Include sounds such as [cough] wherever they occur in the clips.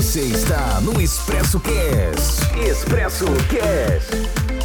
Você está no Expresso Cast. Expresso Cast.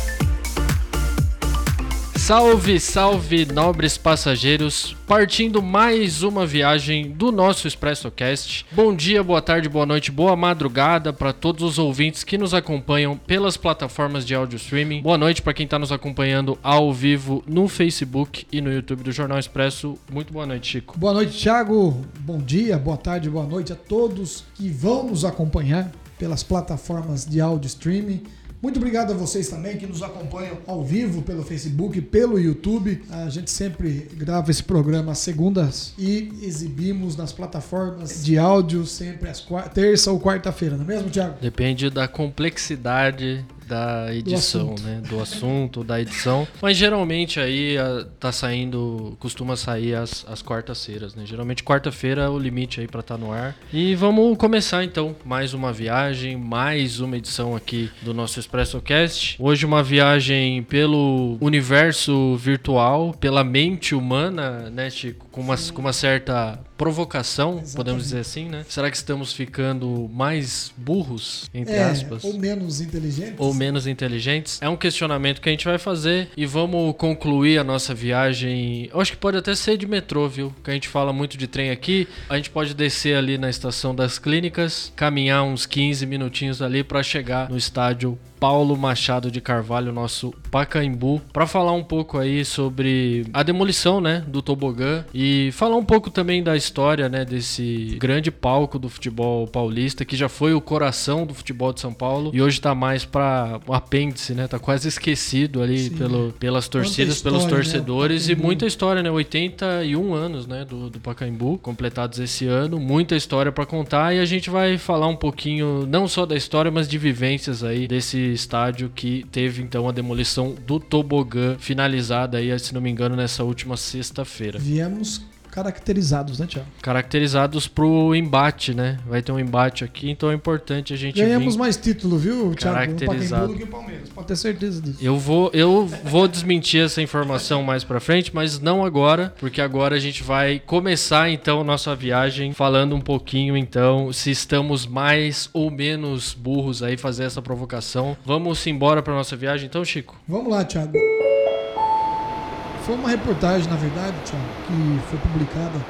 Salve, salve, nobres passageiros, partindo mais uma viagem do nosso ExpressoCast. Bom dia, boa tarde, boa noite, boa madrugada para todos os ouvintes que nos acompanham pelas plataformas de áudio streaming. Boa noite para quem está nos acompanhando ao vivo no Facebook e no YouTube do Jornal Expresso. Muito boa noite, Chico. Boa noite, Thiago. Bom dia, boa tarde, boa noite a todos que vão nos acompanhar pelas plataformas de áudio streaming muito obrigado a vocês também que nos acompanham ao vivo pelo Facebook, pelo YouTube. A gente sempre grava esse programa às segundas e exibimos nas plataformas de áudio sempre às terça ou quarta-feira, não é mesmo, Thiago? Depende da complexidade da edição, do né? Do assunto, da edição. Mas geralmente aí a, tá saindo, costuma sair as, as quartas-feiras, né? Geralmente quarta-feira é o limite aí para estar tá no ar. E vamos começar então mais uma viagem, mais uma edição aqui do nosso Expresso Cast. Hoje uma viagem pelo universo virtual, pela mente humana, né, Chico? Com uma, com uma certa provocação, Exatamente. podemos dizer assim, né? Será que estamos ficando mais burros, entre é, aspas? Ou menos inteligentes? Ou menos inteligentes? É um questionamento que a gente vai fazer e vamos concluir a nossa viagem. Eu acho que pode até ser de metrô, viu? Que a gente fala muito de trem aqui. A gente pode descer ali na estação das clínicas, caminhar uns 15 minutinhos ali para chegar no estádio Paulo Machado de Carvalho, nosso Pacaembu, para falar um pouco aí sobre a demolição, né, do tobogã e falar um pouco também da história, né, desse grande palco do futebol paulista que já foi o coração do futebol de São Paulo e hoje tá mais para o apêndice, né, tá quase esquecido ali pelo, pelas torcidas, história, pelos né, torcedores né? e muita história, né, 81 anos, né, do, do Pacaembu, completados esse ano, muita história para contar e a gente vai falar um pouquinho não só da história, mas de vivências aí desse estádio que teve então a demolição do tobogã finalizada aí, se não me engano, nessa última sexta-feira. Viemos caracterizados, né, Tiago? Caracterizados pro embate, né? Vai ter um embate aqui, então é importante a gente Ganhamos mais título, viu, Thiago? Caracterizado. Um que o Palmeiras, pode ter certeza disso. Eu vou, eu vou desmentir essa informação mais pra frente, mas não agora, porque agora a gente vai começar então a nossa viagem falando um pouquinho então se estamos mais ou menos burros aí fazer essa provocação. Vamos embora pra nossa viagem então, Chico? Vamos lá, Thiago. Foi uma reportagem, na verdade, Thiago, que foi publicada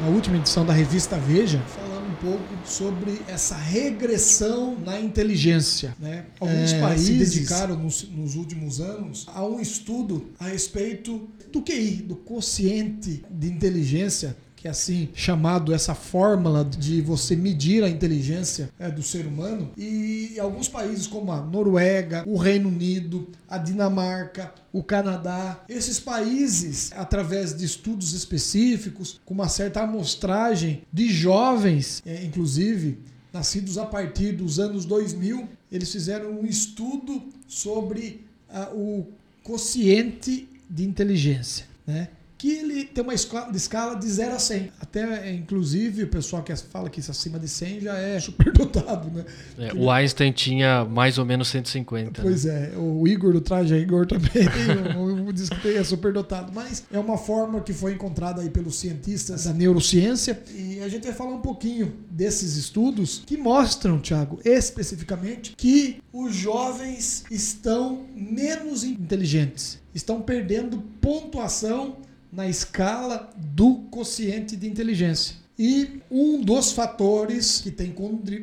na última edição da revista Veja, falando um pouco sobre essa regressão na inteligência. Né? Alguns é, países se dedicaram nos, nos, últimos anos a um estudo a respeito do QI, do quociente de inteligência é assim chamado essa fórmula de você medir a inteligência é, do ser humano. E alguns países como a Noruega, o Reino Unido, a Dinamarca, o Canadá, esses países, através de estudos específicos, com uma certa amostragem de jovens, é, inclusive nascidos a partir dos anos 2000, eles fizeram um estudo sobre uh, o quociente de inteligência, né? Que ele tem uma escala de 0 a 100. Até, inclusive, o pessoal que fala que isso acima de 100 já é superdotado, [laughs] né? É, o Einstein tinha mais ou menos 150. Pois né? é, o Igor do Traje Igor também [laughs] diz que é superdotado. Mas é uma forma que foi encontrada aí pelos cientistas da neurociência. E a gente vai falar um pouquinho desses estudos que mostram, Thiago, especificamente, que os jovens estão menos inteligentes, estão perdendo pontuação na escala do quociente de inteligência. E um dos fatores que tem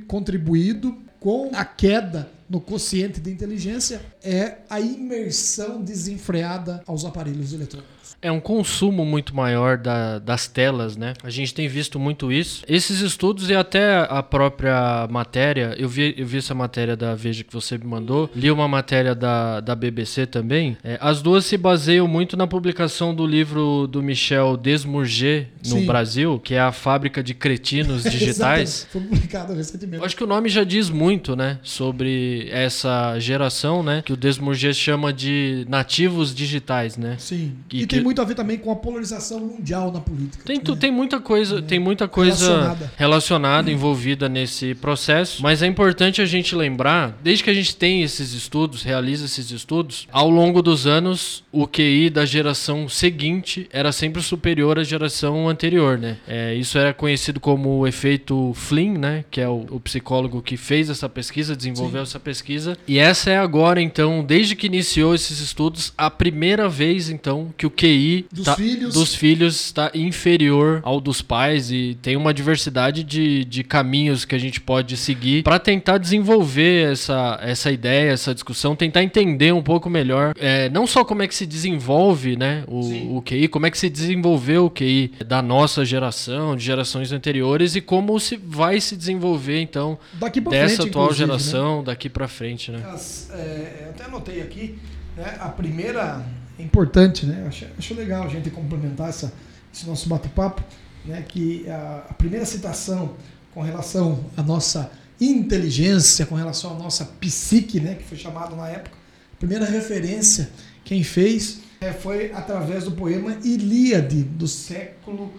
contribuído com a queda no quociente de inteligência é a imersão desenfreada aos aparelhos eletrônicos. É um consumo muito maior da, das telas, né? A gente tem visto muito isso. Esses estudos e até a própria matéria, eu vi, eu vi essa matéria da Veja que você me mandou, li uma matéria da, da BBC também. É, as duas se baseiam muito na publicação do livro do Michel Desmourget no Sim. Brasil, que é a fábrica de cretinos [laughs] digitais. [laughs] Foi publicado recentemente. Acho que o nome já diz muito muito, né, sobre essa geração, né, que o Desmourget chama de nativos digitais, né? Sim. E E, tem que- muito a ver também com a polarização mundial na política. Tem, né? tem muita coisa, tem muita coisa Relacionada. relacionada, envolvida nesse processo, mas é importante a gente lembrar, desde que a gente tem esses estudos, realiza esses estudos, ao longo dos anos, o QI da geração seguinte era sempre superior à geração anterior, né? É, isso era conhecido como o efeito Flynn, né? Que é o, o psicólogo que fez essa pesquisa, desenvolveu essa pesquisa. E essa é agora, então, desde que iniciou esses estudos, a primeira vez, então, que o QI Dos tá- filhos. dos filhos está inferior ao dos pais e tem uma diversidade de, de caminhos que a gente pode seguir para tentar desenvolver essa, essa ideia, essa discussão, tentar entender um pouco melhor, é, não só como é que se desenvolve né, o, o QI, como é que se desenvolveu o QI da nossa geração, de gerações anteriores e como se vai se desenvolver então Daqui pra dessa frente, atual né? geração daqui para frente, né? As, é, eu até anotei aqui, né, a primeira é importante, né? Acho, acho legal a gente complementar essa, esse nosso bate-papo, né? Que a, a primeira citação com relação à nossa inteligência, com relação à nossa psique, né? Que foi chamado na época, a primeira referência quem fez é, foi através do poema Ilíade do século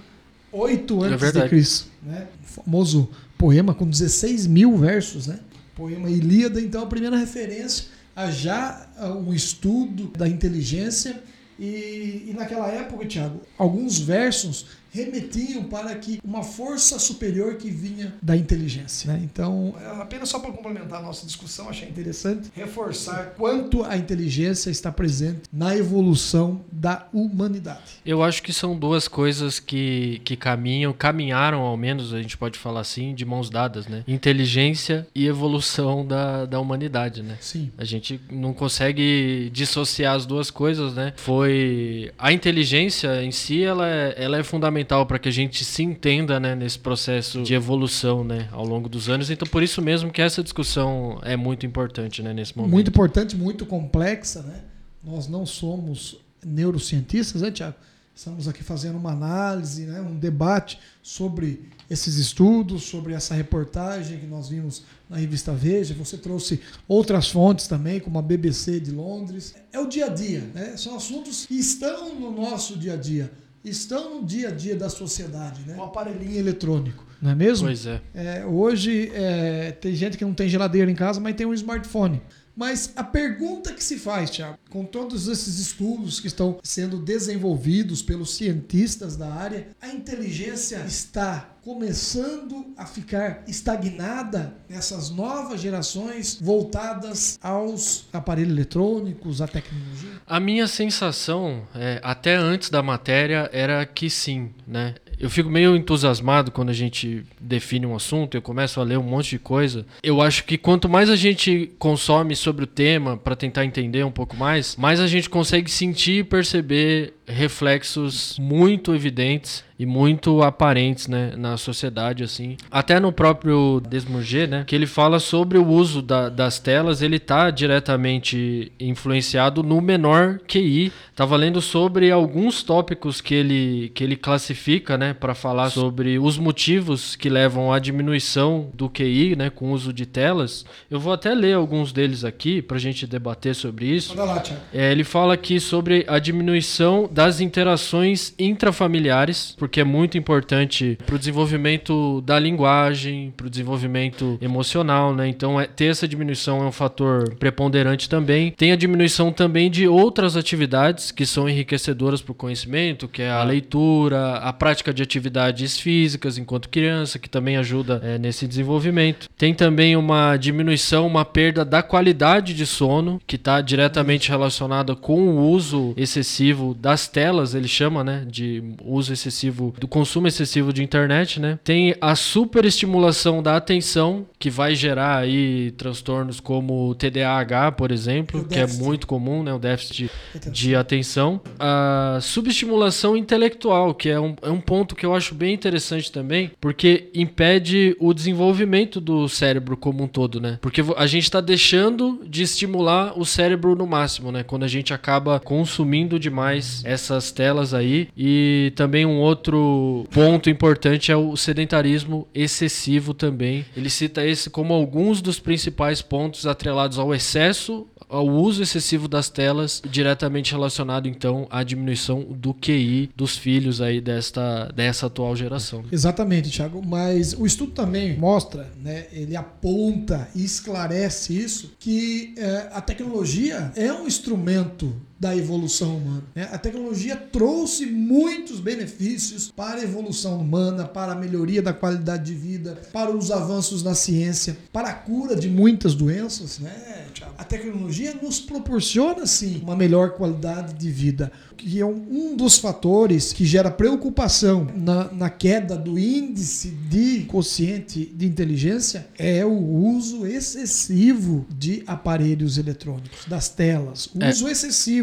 8 É antes de verdade. Cristo, né? O famoso poema com 16 mil versos, né? Poema Ilíada, então a primeira referência a já a um estudo da inteligência e, e naquela época, Tiago, alguns versos remetiam para que uma força superior que vinha da inteligência. né? Então, apenas só para complementar a nossa discussão, achei interessante reforçar quanto a inteligência está presente na evolução da humanidade. Eu acho que são duas coisas que, que caminham, caminharam ao menos, a gente pode falar assim, de mãos dadas, né? Inteligência e evolução da, da humanidade, né? Sim. A gente não consegue dissociar as duas coisas, né? Foi a inteligência em si, ela é, ela é fundamental para que a gente se entenda, né, nesse processo de evolução, né, ao longo dos anos. Então, por isso mesmo que essa discussão é muito importante, né, nesse momento. Muito importante, muito complexa, né? Nós não somos neurocientistas, né, Tiago? Estamos aqui fazendo uma análise, né, um debate sobre esses estudos, sobre essa reportagem que nós vimos na revista Veja. Você trouxe outras fontes também, como a BBC de Londres. É o dia a dia, né? São assuntos que estão no nosso dia a dia, estão no dia a dia da sociedade, né? O aparelhinho eletrônico, não é mesmo? Pois é. É, hoje é, tem gente que não tem geladeira em casa, mas tem um smartphone. Mas a pergunta que se faz, Thiago, com todos esses estudos que estão sendo desenvolvidos pelos cientistas da área, a inteligência está começando a ficar estagnada nessas novas gerações voltadas aos aparelhos eletrônicos, à tecnologia? A minha sensação, é, até antes da matéria, era que sim, né? Eu fico meio entusiasmado quando a gente define um assunto, eu começo a ler um monte de coisa. Eu acho que quanto mais a gente consome sobre o tema para tentar entender um pouco mais, mais a gente consegue sentir e perceber reflexos muito evidentes e muito aparentes, né, na sociedade assim. Até no próprio Desmourget, né, que ele fala sobre o uso da- das telas, ele tá diretamente influenciado no menor QI. Tava lendo sobre alguns tópicos que ele que ele classifica, né, para falar sobre os motivos que levam à diminuição do QI, né, com o uso de telas. Eu vou até ler alguns deles aqui pra gente debater sobre isso. Lá. É, ele fala aqui sobre a diminuição das interações intrafamiliares, porque é muito importante para o desenvolvimento da linguagem, para o desenvolvimento emocional, né? Então, é- ter essa diminuição é um fator preponderante também. Tem a diminuição também de outras atividades que são enriquecedoras para o conhecimento, que é a leitura, a prática de atividades físicas enquanto criança, que também ajuda é, nesse desenvolvimento. Tem também uma diminuição, uma perda da qualidade de sono, que está diretamente relacionada com o uso excessivo das telas, ele chama, né, de uso excessivo, do consumo excessivo de internet, né? Tem a superestimulação da atenção, que vai gerar aí transtornos como TDAH, por exemplo, O que é muito comum, né, o déficit de atenção. A subestimulação intelectual, que é um, é um ponto que eu acho bem interessante também, porque impede o desenvolvimento do cérebro como um todo, né? Porque a gente está deixando de estimular o cérebro no máximo, né? Quando a gente acaba consumindo demais essas telas aí. E também um outro ponto importante é o sedentarismo excessivo também. Ele cita esse como alguns dos principais pontos atrelados ao excesso ao uso excessivo das telas, diretamente relacionado então à diminuição do QI dos filhos aí desta, dessa atual geração. Exatamente, Thiago. Mas o estudo também mostra, né, ele aponta e esclarece isso, que é, a tecnologia é um instrumento da evolução humana. Né? A tecnologia trouxe muitos benefícios para a evolução humana, para a melhoria da qualidade de vida, para os avanços na ciência, para a cura de muitas doenças. Né, a tecnologia nos proporciona, sim, uma melhor qualidade de vida que é um dos fatores que gera preocupação na, na queda do índice de consciente de inteligência é o uso excessivo de aparelhos eletrônicos, das telas. O é. uso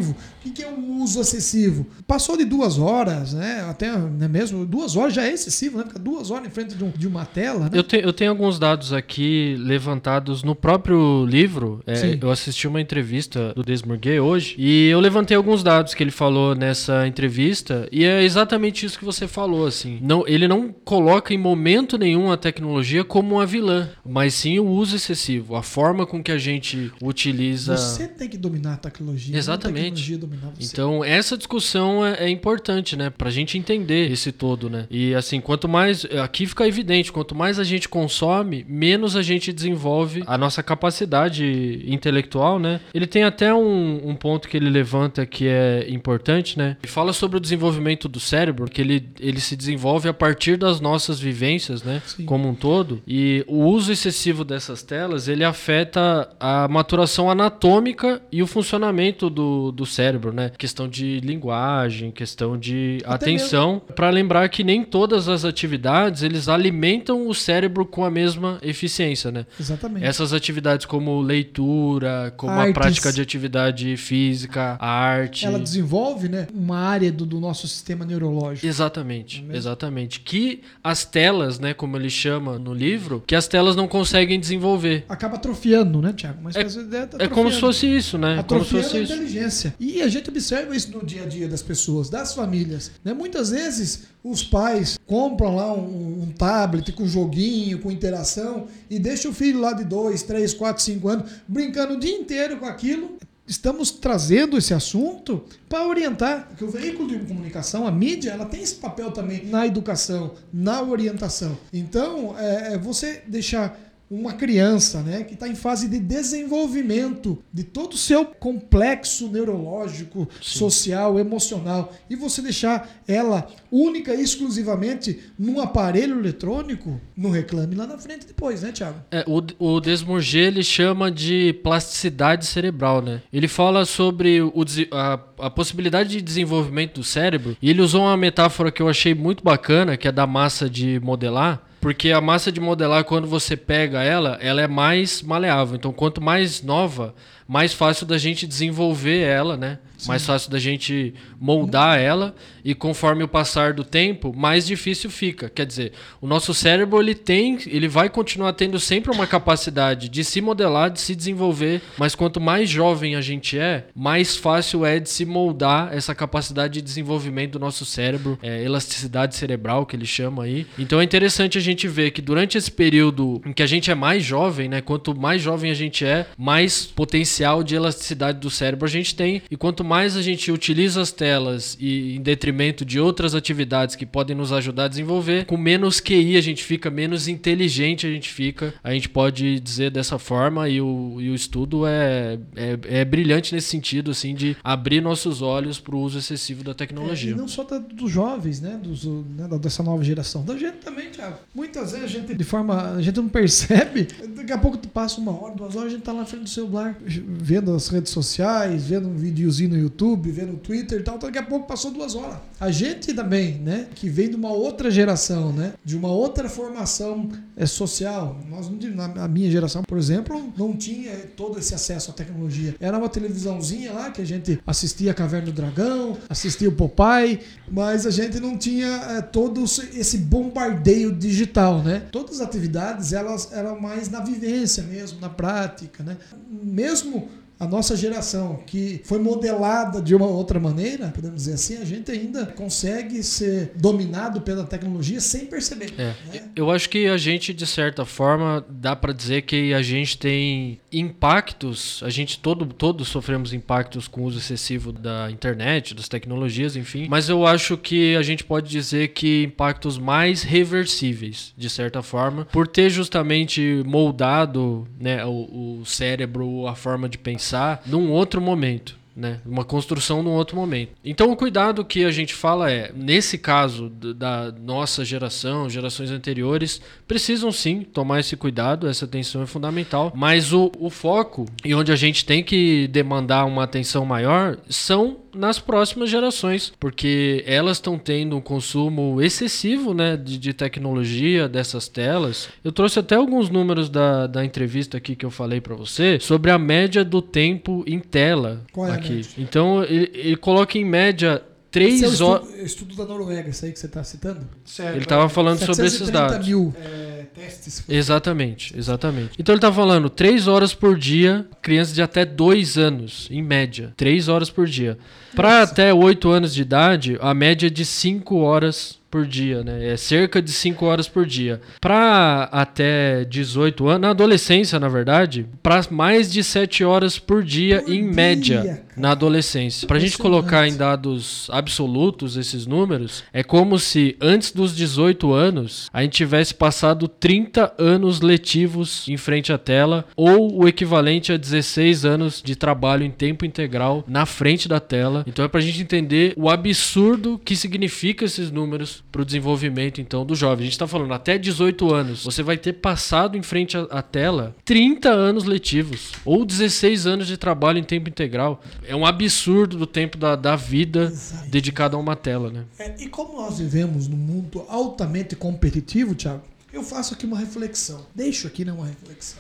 excessivo. O que é um uso excessivo? Passou de duas horas, né? Até né, mesmo duas horas já é excessivo, né? Ficar duas horas em frente de, um, de uma tela. Né? Eu, te, eu tenho alguns dados aqui levantados no próprio livro. É, eu assisti uma entrevista do Desmurguet hoje e eu levantei alguns dados que ele falou falou nessa entrevista e é exatamente isso que você falou, assim. Não, ele não coloca em momento nenhum a tecnologia como uma vilã, mas sim o uso excessivo, a forma com que a gente utiliza. Você tem que dominar a tecnologia. Exatamente. Tecnologia então essa discussão é, é importante, né, para a gente entender esse todo, né. E assim, quanto mais aqui fica evidente, quanto mais a gente consome, menos a gente desenvolve a nossa capacidade intelectual, né. Ele tem até um, um ponto que ele levanta que é importante né? E fala sobre o desenvolvimento do cérebro, que ele, ele se desenvolve a partir das nossas vivências, né? Sim. Como um todo. E o uso excessivo dessas telas, ele afeta a maturação anatômica e o funcionamento do, do cérebro, né? Questão de linguagem, questão de Até atenção. Para lembrar que nem todas as atividades, eles alimentam o cérebro com a mesma eficiência, né? Exatamente. Essas atividades como leitura, como Artes. a prática de atividade física, a arte. Ela desenvolve né, uma área do, do nosso sistema neurológico. Exatamente, é exatamente. Que as telas, né, como ele chama no livro, que as telas não conseguem desenvolver. Acaba atrofiando, né, Tiago? Mas é, tá é como se fosse isso, né? Atrofiando como se fosse a inteligência. E a gente observa isso no dia a dia das pessoas, das famílias. Né? Muitas vezes os pais compram lá um, um, tablet com joguinho, com interação e deixa o filho lá de 2, 3, 4, 5 anos brincando o dia inteiro com aquilo estamos trazendo esse assunto para orientar, porque o veículo de comunicação, a mídia, ela tem esse papel também na educação, na orientação. Então, é, é você deixar uma criança né, que está em fase de desenvolvimento de todo o seu complexo neurológico, Sim. social, emocional, e você deixar ela única e exclusivamente num aparelho eletrônico, não reclame lá na frente depois, né, Thiago? É, o, o Desmurger ele chama de plasticidade cerebral, né? Ele fala sobre o, a, a possibilidade de desenvolvimento do cérebro, e ele usou uma metáfora que eu achei muito bacana, que é da massa de modelar, porque a massa de modelar, quando você pega ela, ela é mais maleável. Então, quanto mais nova, mais fácil da gente desenvolver ela, né? Sim. Mais fácil da gente moldar ela e conforme o passar do tempo, mais difícil fica. Quer dizer, o nosso cérebro ele tem, ele vai continuar tendo sempre uma capacidade de se modelar, de se desenvolver, mas quanto mais jovem a gente é, mais fácil é de se moldar essa capacidade de desenvolvimento do nosso cérebro, é, elasticidade cerebral que ele chama aí. Então é interessante a gente ver que durante esse período em que a gente é mais jovem, né, quanto mais jovem a gente é, mais potencial de elasticidade do cérebro a gente tem e quanto mais a gente utiliza as telas e em detrimento de outras atividades que podem nos ajudar a desenvolver, com menos QI a gente fica, menos inteligente a gente fica. A gente pode dizer dessa forma e o, e o estudo é, é, é brilhante nesse sentido, assim, de abrir nossos olhos para o uso excessivo da tecnologia. É, e não só da, dos jovens, né, dos, né, dessa nova geração, da gente também, Thiago. Muitas vezes a gente, de forma, a gente não percebe, daqui a pouco tu passa uma hora, duas horas, a gente tá lá na frente do celular, vendo as redes sociais, vendo um videozinho no YouTube, vendo o Twitter e tal, então daqui a pouco passou duas horas. A gente também, né, que vem de uma outra geração, né, de uma outra formação é, social. Nós, na minha geração, por exemplo, não tinha todo esse acesso à tecnologia. Era uma televisãozinha lá que a gente assistia a Caverna do Dragão, assistia o Popeye, mas a gente não tinha é, todo esse bombardeio digital, né? Todas as atividades elas eram mais na vivência mesmo, na prática, né? Mesmo a nossa geração, que foi modelada de uma outra maneira, podemos dizer assim, a gente ainda consegue ser dominado pela tecnologia sem perceber. É. né? Eu acho que a gente, de certa forma, dá pra dizer que a gente tem impactos, a gente todo, todos sofremos impactos com o uso excessivo da internet, das tecnologias, enfim. Mas eu acho que a gente pode dizer que impactos mais reversíveis, de certa forma, por ter justamente moldado né, o, o cérebro, a forma de pensar, num outro momento. Né? Uma construção num outro momento. Então o cuidado que a gente fala é, nesse caso da nossa geração, gerações anteriores, precisam sim tomar esse cuidado, essa atenção é fundamental, mas o, o foco e onde a gente tem que demandar uma atenção maior são nas próximas gerações, porque elas estão tendo um consumo excessivo né, de, de tecnologia, dessas telas. Eu trouxe até alguns números da, da entrevista aqui que eu falei para você sobre a média do tempo em tela Qual é aqui. Então ele, ele coloca em média é 3 horas. estudo, estudo da Noruega, isso aí que você está citando? Certo. Ele estava falando sobre esses 730 dados. mil é, testes. Exatamente, exatamente. Então ele tá falando 3 horas por dia, crianças de até 2 anos, em média. 3 horas por dia. Para até 8 anos de idade, a média é de 5 horas por dia, né? É cerca de 5 horas por dia. Para até 18 anos, na adolescência, na verdade, para mais de 7 horas por dia Por em dia, média cara. na adolescência. Pra gente Impressionante. colocar em dados absolutos esses números, é como se antes dos 18 anos a gente tivesse passado 30 anos letivos em frente à tela ou o equivalente a 16 anos de trabalho em tempo integral na frente da tela. Então é pra gente entender o absurdo que significa esses números pro desenvolvimento então do jovem. A gente tá falando até 18 anos, você vai ter passado em frente à, à tela 30 anos letivos ou 16 anos de trabalho em tempo integral. É um absurdo do tempo da, da vida Exato. dedicado a uma tela, né? É, e como nós vivemos num mundo altamente competitivo, Thiago, eu faço aqui uma reflexão. Deixo aqui né, uma reflexão.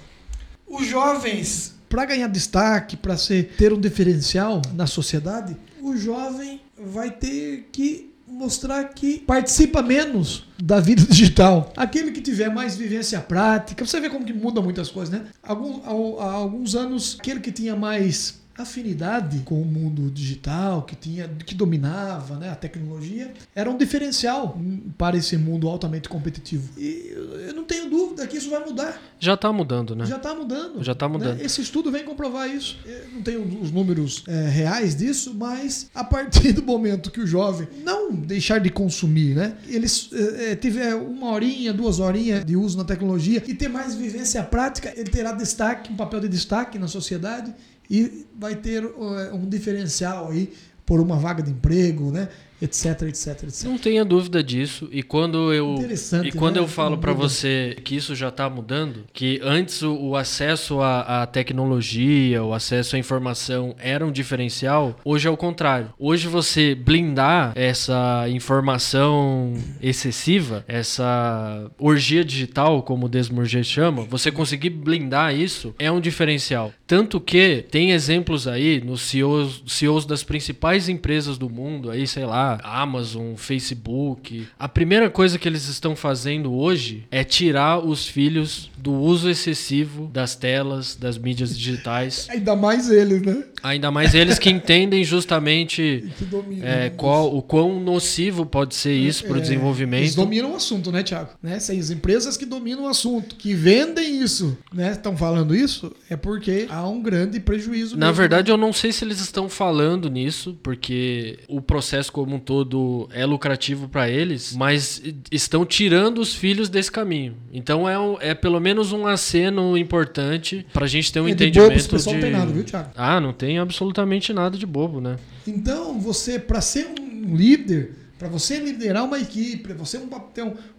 Os jovens, para ganhar destaque, para ter um diferencial na sociedade, o jovem vai ter que mostrar que participa menos da vida [laughs] digital. Aquele que tiver mais vivência prática, você vê como que muda muitas coisas, né? Há alguns anos, aquele que tinha mais afinidade com o mundo digital, que tinha, que dominava né, a tecnologia, era um diferencial para esse mundo altamente competitivo. E eu não tenho dúvida que isso vai mudar. Já tá mudando, né? Já está mudando. Já tá mudando. né? Esse estudo vem comprovar isso. Eu não tenho os números é, reais disso, mas a partir do momento que o jovem não deixar de consumir, né? Ele é, é, tiver uma horinha, duas horinhas de uso na tecnologia e ter mais vivência prática, ele terá destaque, um papel de destaque na sociedade e vai ter é, um diferencial aí por uma vaga de emprego, né? Etc, etc, etc. Não tenha dúvida disso. E quando eu e quando né? eu falo pra Muda. você que isso já tá mudando, que antes o, o acesso à, à tecnologia, o acesso à informação era um diferencial, hoje é o contrário. Hoje você blindar essa informação excessiva, essa orgia digital, como o Desmourget chama, você conseguir blindar isso é um diferencial. Tanto que tem exemplos aí nos CEOs, CEOs das principais empresas do mundo, aí sei lá, Amazon, Facebook. A primeira coisa que eles estão fazendo hoje é tirar os filhos do uso excessivo das telas, das mídias digitais. Ainda mais eles, né? Ainda mais eles que entendem justamente [laughs] Que dominam. é, qual, o quão nocivo pode ser isso para o É, Eles desenvolvimento. dominam o assunto, né, Thiago? Né? Se as empresas que dominam o assunto, que vendem isso, né, estão falando isso, é porque há um grande prejuízo. Na mesmo, verdade, eu não sei se eles estão falando nisso, porque o processo como um todo é lucrativo para eles, mas estão tirando os filhos desse caminho. Então é, um- é pelo menos um aceno importante pra gente ter um É, de entendimento bobo esse pessoal de... não tem nada, viu, Thiago? Ah, não tem absolutamente nada de bobo, né? Então, você, para ser um líder, para você liderar uma equipe, para você um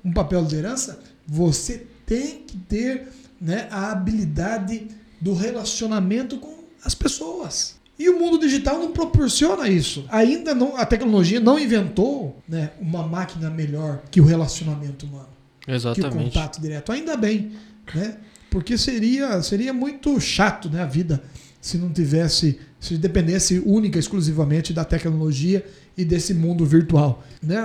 um, papel de liderança, você tem que ter né, a habilidade do relacionamento com as pessoas. E o mundo digital não proporciona isso. Ainda não, a tecnologia não inventou né, uma máquina melhor que o relacionamento humano, que o Exatamente. contato direto. Ainda bem, né? Porque seria, seria muito chato né, a vida se não tivesse se dependesse única, exclusivamente da tecnologia e desse mundo virtual. Né?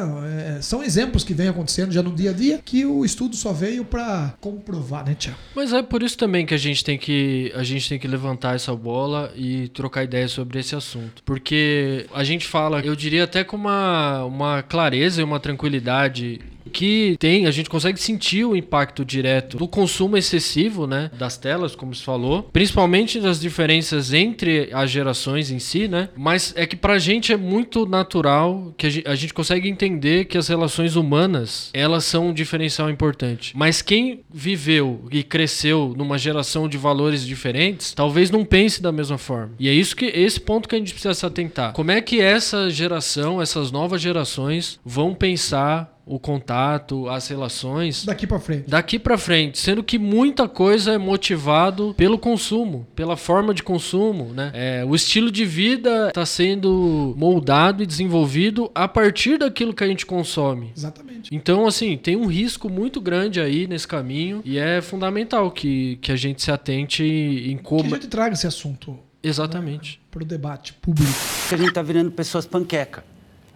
É, são exemplos que vêm acontecendo já no dia a dia que o estudo só veio para comprovar, né, Tiago? Mas é por isso também que a gente tem que a gente tem que levantar essa bola e trocar ideias sobre esse assunto, porque a gente fala, eu diria até com uma, uma clareza e uma tranquilidade que tem, a gente consegue sentir o impacto direto do consumo excessivo, né, das telas, como se falou, principalmente das diferenças entre as gerações em si, né? Mas é que pra gente é muito natural que a gente, consegue entender que as relações humanas, elas são um diferencial importante. Mas quem viveu e cresceu numa geração de valores diferentes, talvez não pense da mesma forma. E é isso que esse ponto que a gente precisa se atentar. Como é que essa geração, essas novas gerações vão pensar o contato, as relações daqui para frente. Daqui para frente, sendo que muita coisa é motivado pelo consumo, pela forma de consumo, né? É, o estilo de vida está sendo moldado e desenvolvido a partir daquilo que a gente consome. Exatamente. Então, assim, tem um risco muito grande aí nesse caminho e é fundamental que, que a gente se atente em como. Que a gente traga esse assunto. Exatamente. Né, para o debate público. A gente está virando pessoas panqueca.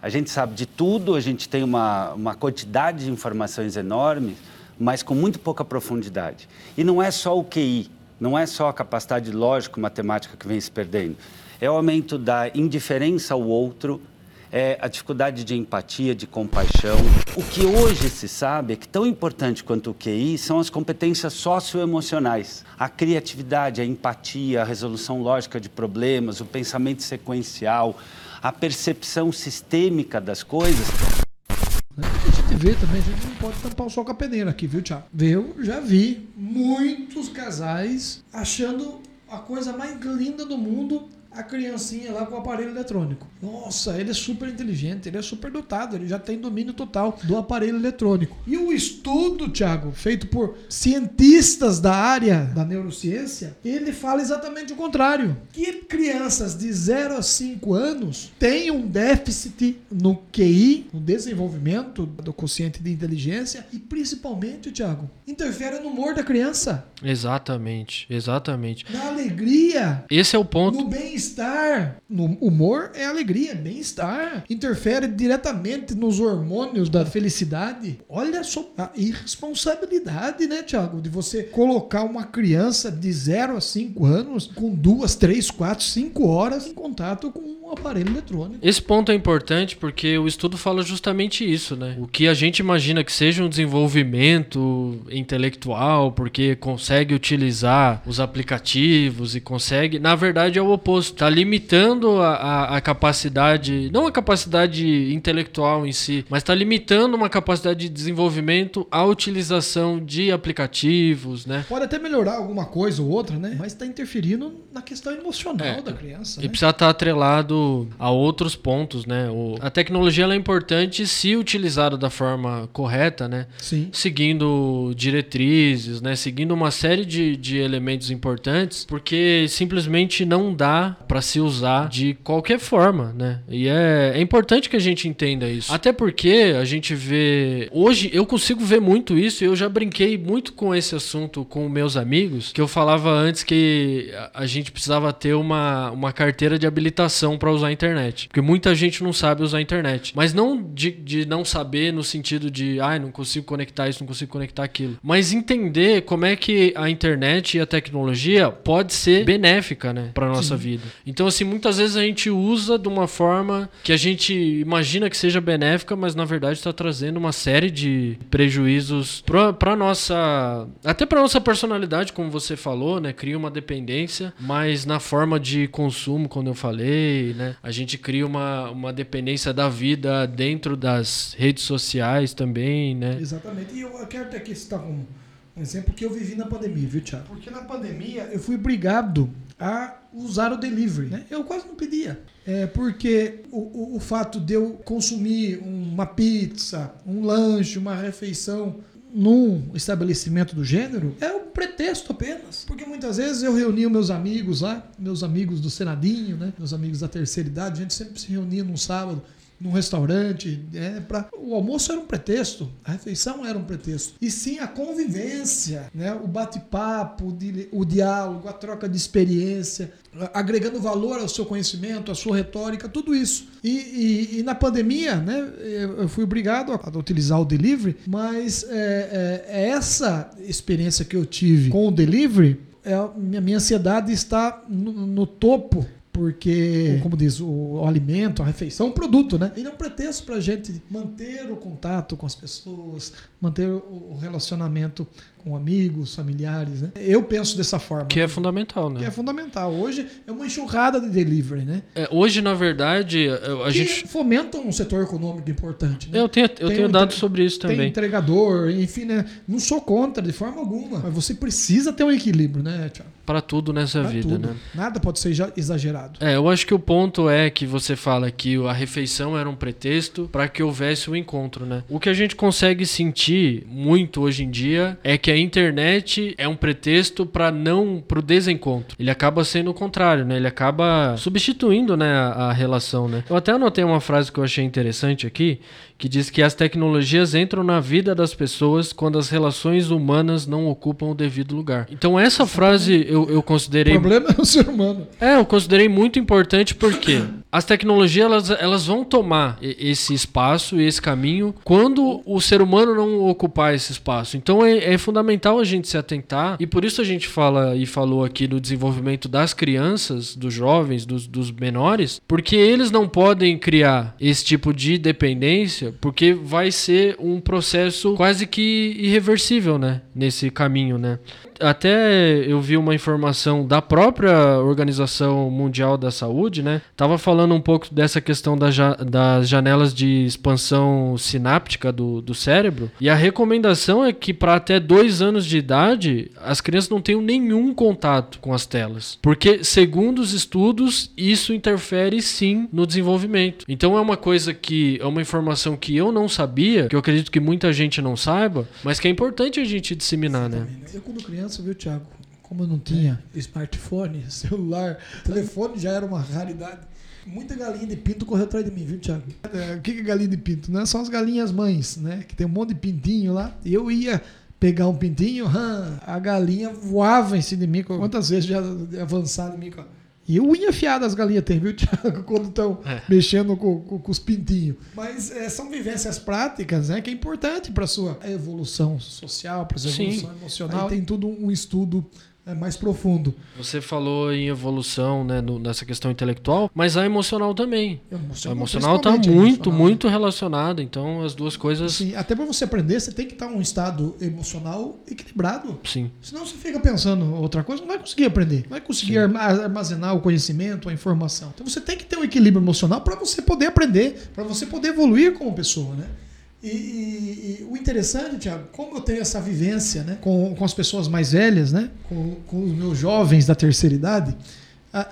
A gente sabe de tudo, a gente tem uma, uma quantidade de informações enormes, mas com muito pouca profundidade. E não é só o QI, não é só a capacidade lógico-matemática que vem se perdendo. É o aumento da indiferença ao outro, é a dificuldade de empatia, de compaixão. O que hoje se sabe é que tão importante quanto o QI são as competências socioemocionais. A criatividade, a empatia, a resolução lógica de problemas, o pensamento sequencial, a percepção sistêmica das coisas. A gente vê também, a gente não pode tampar o sol com a peneira aqui, viu, Tiago? Eu já vi muitos casais achando a coisa mais linda do mundo a criancinha lá com o aparelho eletrônico. Nossa, ele é super inteligente, ele é super dotado, ele já tem domínio total do aparelho eletrônico. E o estudo, Thiago, feito por cientistas da área da neurociência, ele fala exatamente o contrário. Que crianças de 0 a 5 anos têm um déficit no QI, no desenvolvimento do consciente de inteligência e principalmente, Thiago, interfere no humor da criança. Exatamente, exatamente. Na alegria. Esse é o ponto. No bem bem-estar. No humor é alegria, bem-estar. Interfere diretamente nos hormônios da felicidade. Olha só a irresponsabilidade, né, Tiago? De você colocar uma criança de 0 a 5 anos com duas, três, quatro, cinco horas em contato com um aparelho eletrônico. Esse ponto é importante porque o estudo fala justamente isso, né? O que a gente imagina que seja um desenvolvimento intelectual, porque consegue utilizar os aplicativos e consegue, na verdade é o oposto está limitando a, a, a, capacidade, não a capacidade intelectual em si, mas está limitando uma capacidade de desenvolvimento à utilização de aplicativos, né? Pode até melhorar alguma coisa ou outra, né? Mas está interferindo na questão emocional é, da criança. E né? precisa estar tá atrelado a outros pontos, né? O, a tecnologia é importante se utilizada da forma correta, né? Sim. Seguindo diretrizes, né? Seguindo uma série de, de elementos importantes, porque simplesmente não dá para se usar de qualquer forma, né? E é, é importante que a gente entenda isso. Até porque a gente vê. Hoje eu consigo ver muito isso e eu já brinquei muito com esse assunto com meus amigos, que eu falava antes que a gente precisava ter uma, uma carteira de habilitação para usar a internet. Porque muita gente não sabe usar a internet. Mas não de, de não saber no sentido de, ai, ah, não consigo conectar isso, não consigo conectar aquilo. Mas entender como é que a internet e a tecnologia pode ser benéfica, né, para nossa Sim. vida. Então, assim, muitas vezes a gente usa de uma forma que a gente imagina que seja benéfica, mas na verdade está trazendo uma série de prejuízos para nossa. Até para nossa personalidade, como você falou, né? Cria uma dependência, mas na forma de consumo, quando eu falei, né? A gente cria uma, uma dependência da vida dentro das redes sociais também, né? Exatamente. E eu quero até aqui citar um, um exemplo que eu vivi na pandemia, viu, Thiago? Porque na pandemia eu fui obrigado a usar o delivery. Né? Eu quase não pedia. É porque o, o, o fato de eu consumir uma pizza, um lanche, uma refeição num estabelecimento do gênero é um pretexto apenas. Porque muitas vezes eu reunia meus amigos lá, meus amigos do Senadinho, né? meus amigos da terceira idade, a gente sempre se reunia num sábado num restaurante. É, pra, o almoço era um pretexto, a refeição era um pretexto. E sim a convivência, né? o bate-papo, o, diálogo, a troca de experiência, agregando valor ao seu conhecimento, à sua retórica, tudo isso. E, e, e na pandemia, né, eu fui obrigado a utilizar o delivery, mas é, é, é essa experiência que eu tive com o delivery, é, minha, minha ansiedade está no, no topo porque, como diz, o, o, alimento, a refeição é um produto, né? Ele é um pretexto para a gente manter o contato com as pessoas, manter o, o relacionamento com amigos, familiares, né? Eu penso dessa forma. Que é fundamental, né? Que é fundamental. Hoje é uma enxurrada de delivery, né? É, hoje, na verdade, a que gente... fomenta um setor econômico importante, né? Eu tenho, eu tenho um dados sobre isso também. Tem entregador, enfim, né? Não sou contra de forma alguma, mas você precisa ter um equilíbrio, né, Tiago? Para tudo nessa pra vida, tudo. né? Nada pode ser exagerado. É, eu acho que o ponto é que você fala que a refeição era um pretexto para que houvesse o um encontro, né? O que a gente consegue sentir muito hoje em dia é que a internet é um pretexto para não pro desencontro. Ele acaba sendo o contrário, né? Ele acaba substituindo, né, a, a relação, né? Eu até anotei uma frase que eu achei interessante aqui, que diz que as tecnologias entram na vida das pessoas quando as relações humanas não ocupam o devido lugar. Então essa frase eu, eu considerei. O problema é o ser humano. É, eu considerei muito importante porque as tecnologias elas, elas vão tomar esse espaço e esse caminho quando o ser humano não ocupar esse espaço. Então é, é fundamental a gente se atentar e por isso a gente fala e falou aqui do desenvolvimento das crianças, dos jovens, dos, dos menores, porque eles não podem criar esse tipo de dependência porque vai ser um processo quase que irreversível, né? Nesse caminho, né? Até eu vi uma informação da própria Organização Mundial da Saúde, né? Tava falando um pouco dessa questão das, das janelas de expansão sináptica do, do cérebro. E a recomendação é que para até dois anos de idade, as crianças não tenham nenhum contato com as telas. Porque, segundo os estudos, isso interfere sim no desenvolvimento. Então é uma coisa que é uma informação que eu não sabia, que eu acredito que muita gente não saiba, mas que é importante a gente disseminar, né? Eu, quando criança, viu, Thiago? Como eu não tinha é. smartphone, [laughs] celular, telefone já era uma raridade. Muita galinha de pinto correu atrás de mim, viu, Thiago? É, o que é galinha de pinto? Não é só as galinhas mães, né? Que tem um monte de pintinho lá. Eu ia pegar um pintinho, a galinha voava em cima de mim. Quantas vezes já avançaram em mim? E unha afiada as galinhas têm, viu, [laughs] Tiago? Quando estão é. mexendo com, com, com, os pintinhos. Mas é, são vivências práticas, né? Que é importante para sua evolução social, para sua evolução Sim. emocional. Aí tem tudo um estudo é mais profundo. Você falou em evolução, né, no, nessa questão intelectual, mas a emocional também. Emocional, a emocional está muito, emocional, muito né? relacionada. Então, as duas coisas. Sim, até para você aprender, você tem que estar em um estado emocional equilibrado. Sim. Senão você fica pensando outra coisa, não vai conseguir aprender, não vai conseguir Sim. armazenar o conhecimento, a informação. Então, você tem que ter um equilíbrio emocional para você poder aprender, para você poder evoluir como pessoa, né? E, e, e, o interessante, Tiago, como eu tenho essa vivência né, com, com as pessoas mais velhas, né, com, com os meus jovens da terceira idade,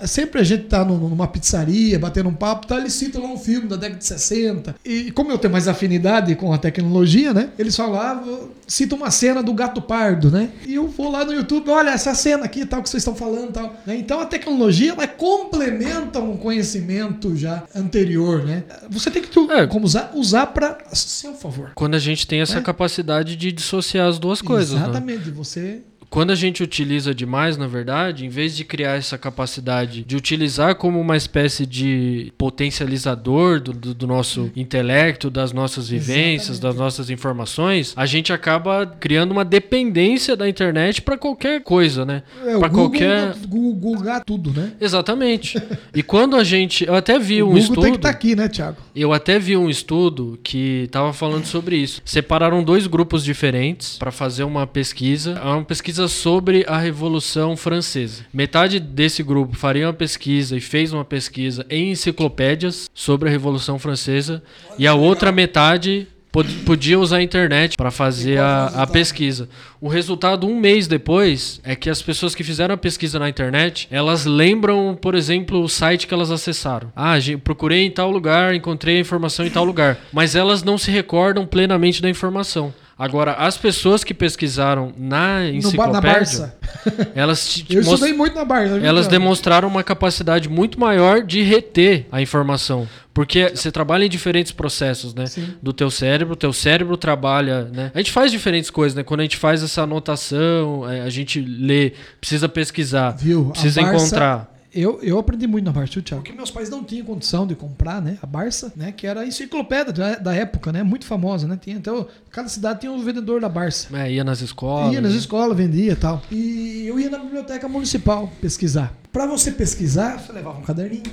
sempre a gente tá numa pizzaria, batendo um papo, tá, eles citam lá um filme da década de 60. E como eu tenho mais afinidade com a tecnologia, né? Eles falavam, citam uma cena do gato pardo, né? E eu vou lá no YouTube, olha essa cena aqui, tal, que vocês estão falando, tal. Né? Então a tecnologia, ela complementa um conhecimento já anterior, né? Você tem que é. como usar, usar para seu favor. Quando a gente tem essa é. capacidade de dissociar as duas coisas, né? Exatamente, né? você quando a gente utiliza demais, na verdade, em vez de criar essa capacidade de utilizar como uma espécie de potencializador do, do, do nosso intelecto, das nossas vivências, Exatamente. das nossas informações, a gente acaba criando uma dependência da internet para qualquer coisa, né? É, para qualquer Google tudo, né? Exatamente. e quando a gente, eu até vi [laughs] o um Google estudo. tem que estar tá aqui, né, Thiago? Eu até vi um estudo que estava falando sobre isso. Separaram dois grupos diferentes para fazer uma pesquisa, é uma pesquisa pesquisa sobre a Revolução Francesa. Metade desse grupo faria uma pesquisa e fez uma pesquisa em enciclopédias sobre a Revolução Francesa e a outra metade podia usar a internet para fazer a, a, pesquisa. O resultado, um mês depois, é que as pessoas que fizeram a pesquisa na internet, elas lembram, por exemplo, o site que elas acessaram. Ah, procurei em tal lugar, encontrei a informação em tal lugar. Mas elas não se recordam plenamente da informação. Agora, as pessoas que pesquisaram na enciclopédia, na Barça. [laughs] elas Eu estudei muito na Barça. elas demonstraram uma capacidade muito maior de reter a informação. Porque você trabalha em diferentes processos, né? Sim. Do teu cérebro, teu cérebro trabalha, né? A gente faz diferentes coisas, né? Quando a gente faz essa anotação, é, a gente lê, precisa pesquisar, Viu? Precisa encontrar. Eu, eu aprendi muito na Barça, Thiago? Porque meus pais não tinham condição de comprar, né? A Barça, né? Que era a enciclopédia da, da época, né? Muito famosa, né? Tinha até o- cada cidade tinha um vendedor da Barça. É, ia nas escolas. Ia nas né? escolas, vendia e tal. E eu ia na biblioteca municipal pesquisar. Para você pesquisar, você levava um caderninho.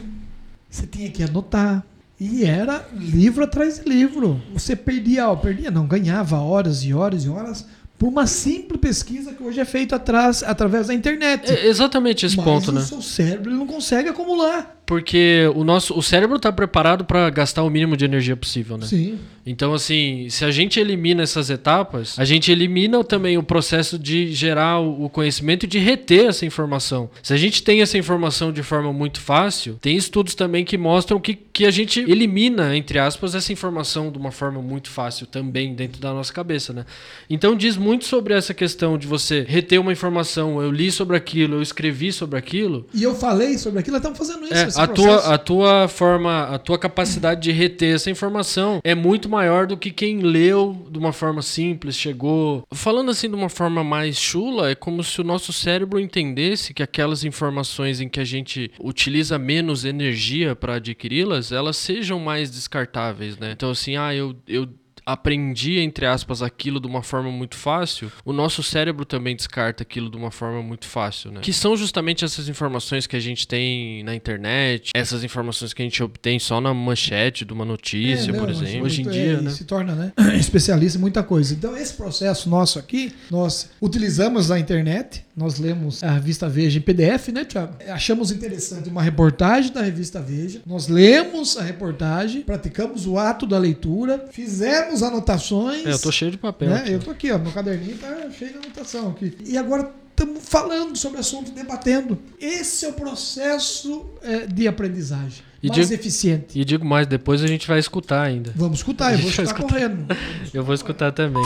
Você tinha que anotar. E era livro atrás de livro. Você perdia, ó, perdia, não, ganhava horas e horas e horas por uma simples pesquisa que hoje é feita atrás, através da internet. É exatamente esse Mas ponto, o né? seu cérebro não consegue acumular. Porque o nosso o cérebro está preparado para gastar o mínimo de energia possível, né? Sim. Então, assim, se a gente elimina essas etapas, a gente elimina também o processo de gerar o conhecimento e de reter essa informação. Se a gente tem essa informação de forma muito fácil, tem estudos também que mostram que, que a gente elimina, entre aspas, essa informação de uma forma muito fácil também dentro da nossa cabeça, né? Então, diz muito sobre essa questão de você reter uma informação. Eu li sobre aquilo, eu escrevi sobre aquilo. E eu falei sobre aquilo, estamos fazendo isso. É, a, processo. tua, a tua forma, a tua capacidade de reter essa informação é muito maior do que quem leu de uma forma simples, chegou. Falando assim de uma forma mais chula, é como se o nosso cérebro entendesse que aquelas informações em que a gente utiliza menos energia para adquiri-las, elas sejam mais descartáveis, né? Então assim, ah, eu, eu aprendi, entre aspas, aquilo de uma forma muito fácil, o nosso cérebro também descarta aquilo de uma forma muito fácil, né? Que são justamente essas informações que a gente tem na internet, essas informações que a gente obtém só na manchete de uma notícia, É, por não, exemplo. muito- Hoje em é, dia, né? Se torna, né? [clears throat] Especialista em muita coisa. Então, esse processo nosso aqui, nós utilizamos a internet, nós lemos a revista Veja em PDF, né, Thiago? Achamos interessante uma reportagem da revista Veja, nós lemos a reportagem, praticamos o ato da leitura, fizemos anotações. É, eu tô cheio de papel. né? Eu tô aqui, ó, meu caderninho tá cheio de anotação aqui. E agora estamos falando sobre o assunto, debatendo. Esse é o processo é, de aprendizagem E mais de- eficiente. E digo mais, depois a gente vai escutar ainda. Vamos escutar, eu vou escutar escutar. correndo. Eu vou escutar também.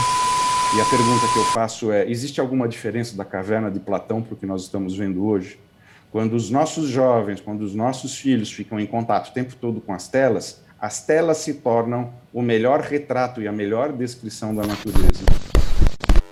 E a pergunta que eu faço é: existe alguma diferença da caverna de Platão para o que nós estamos vendo hoje? Quando os nossos jovens, quando os nossos filhos ficam em contato o tempo todo com as telas, as telas se tornam o melhor retrato e a melhor descrição da natureza.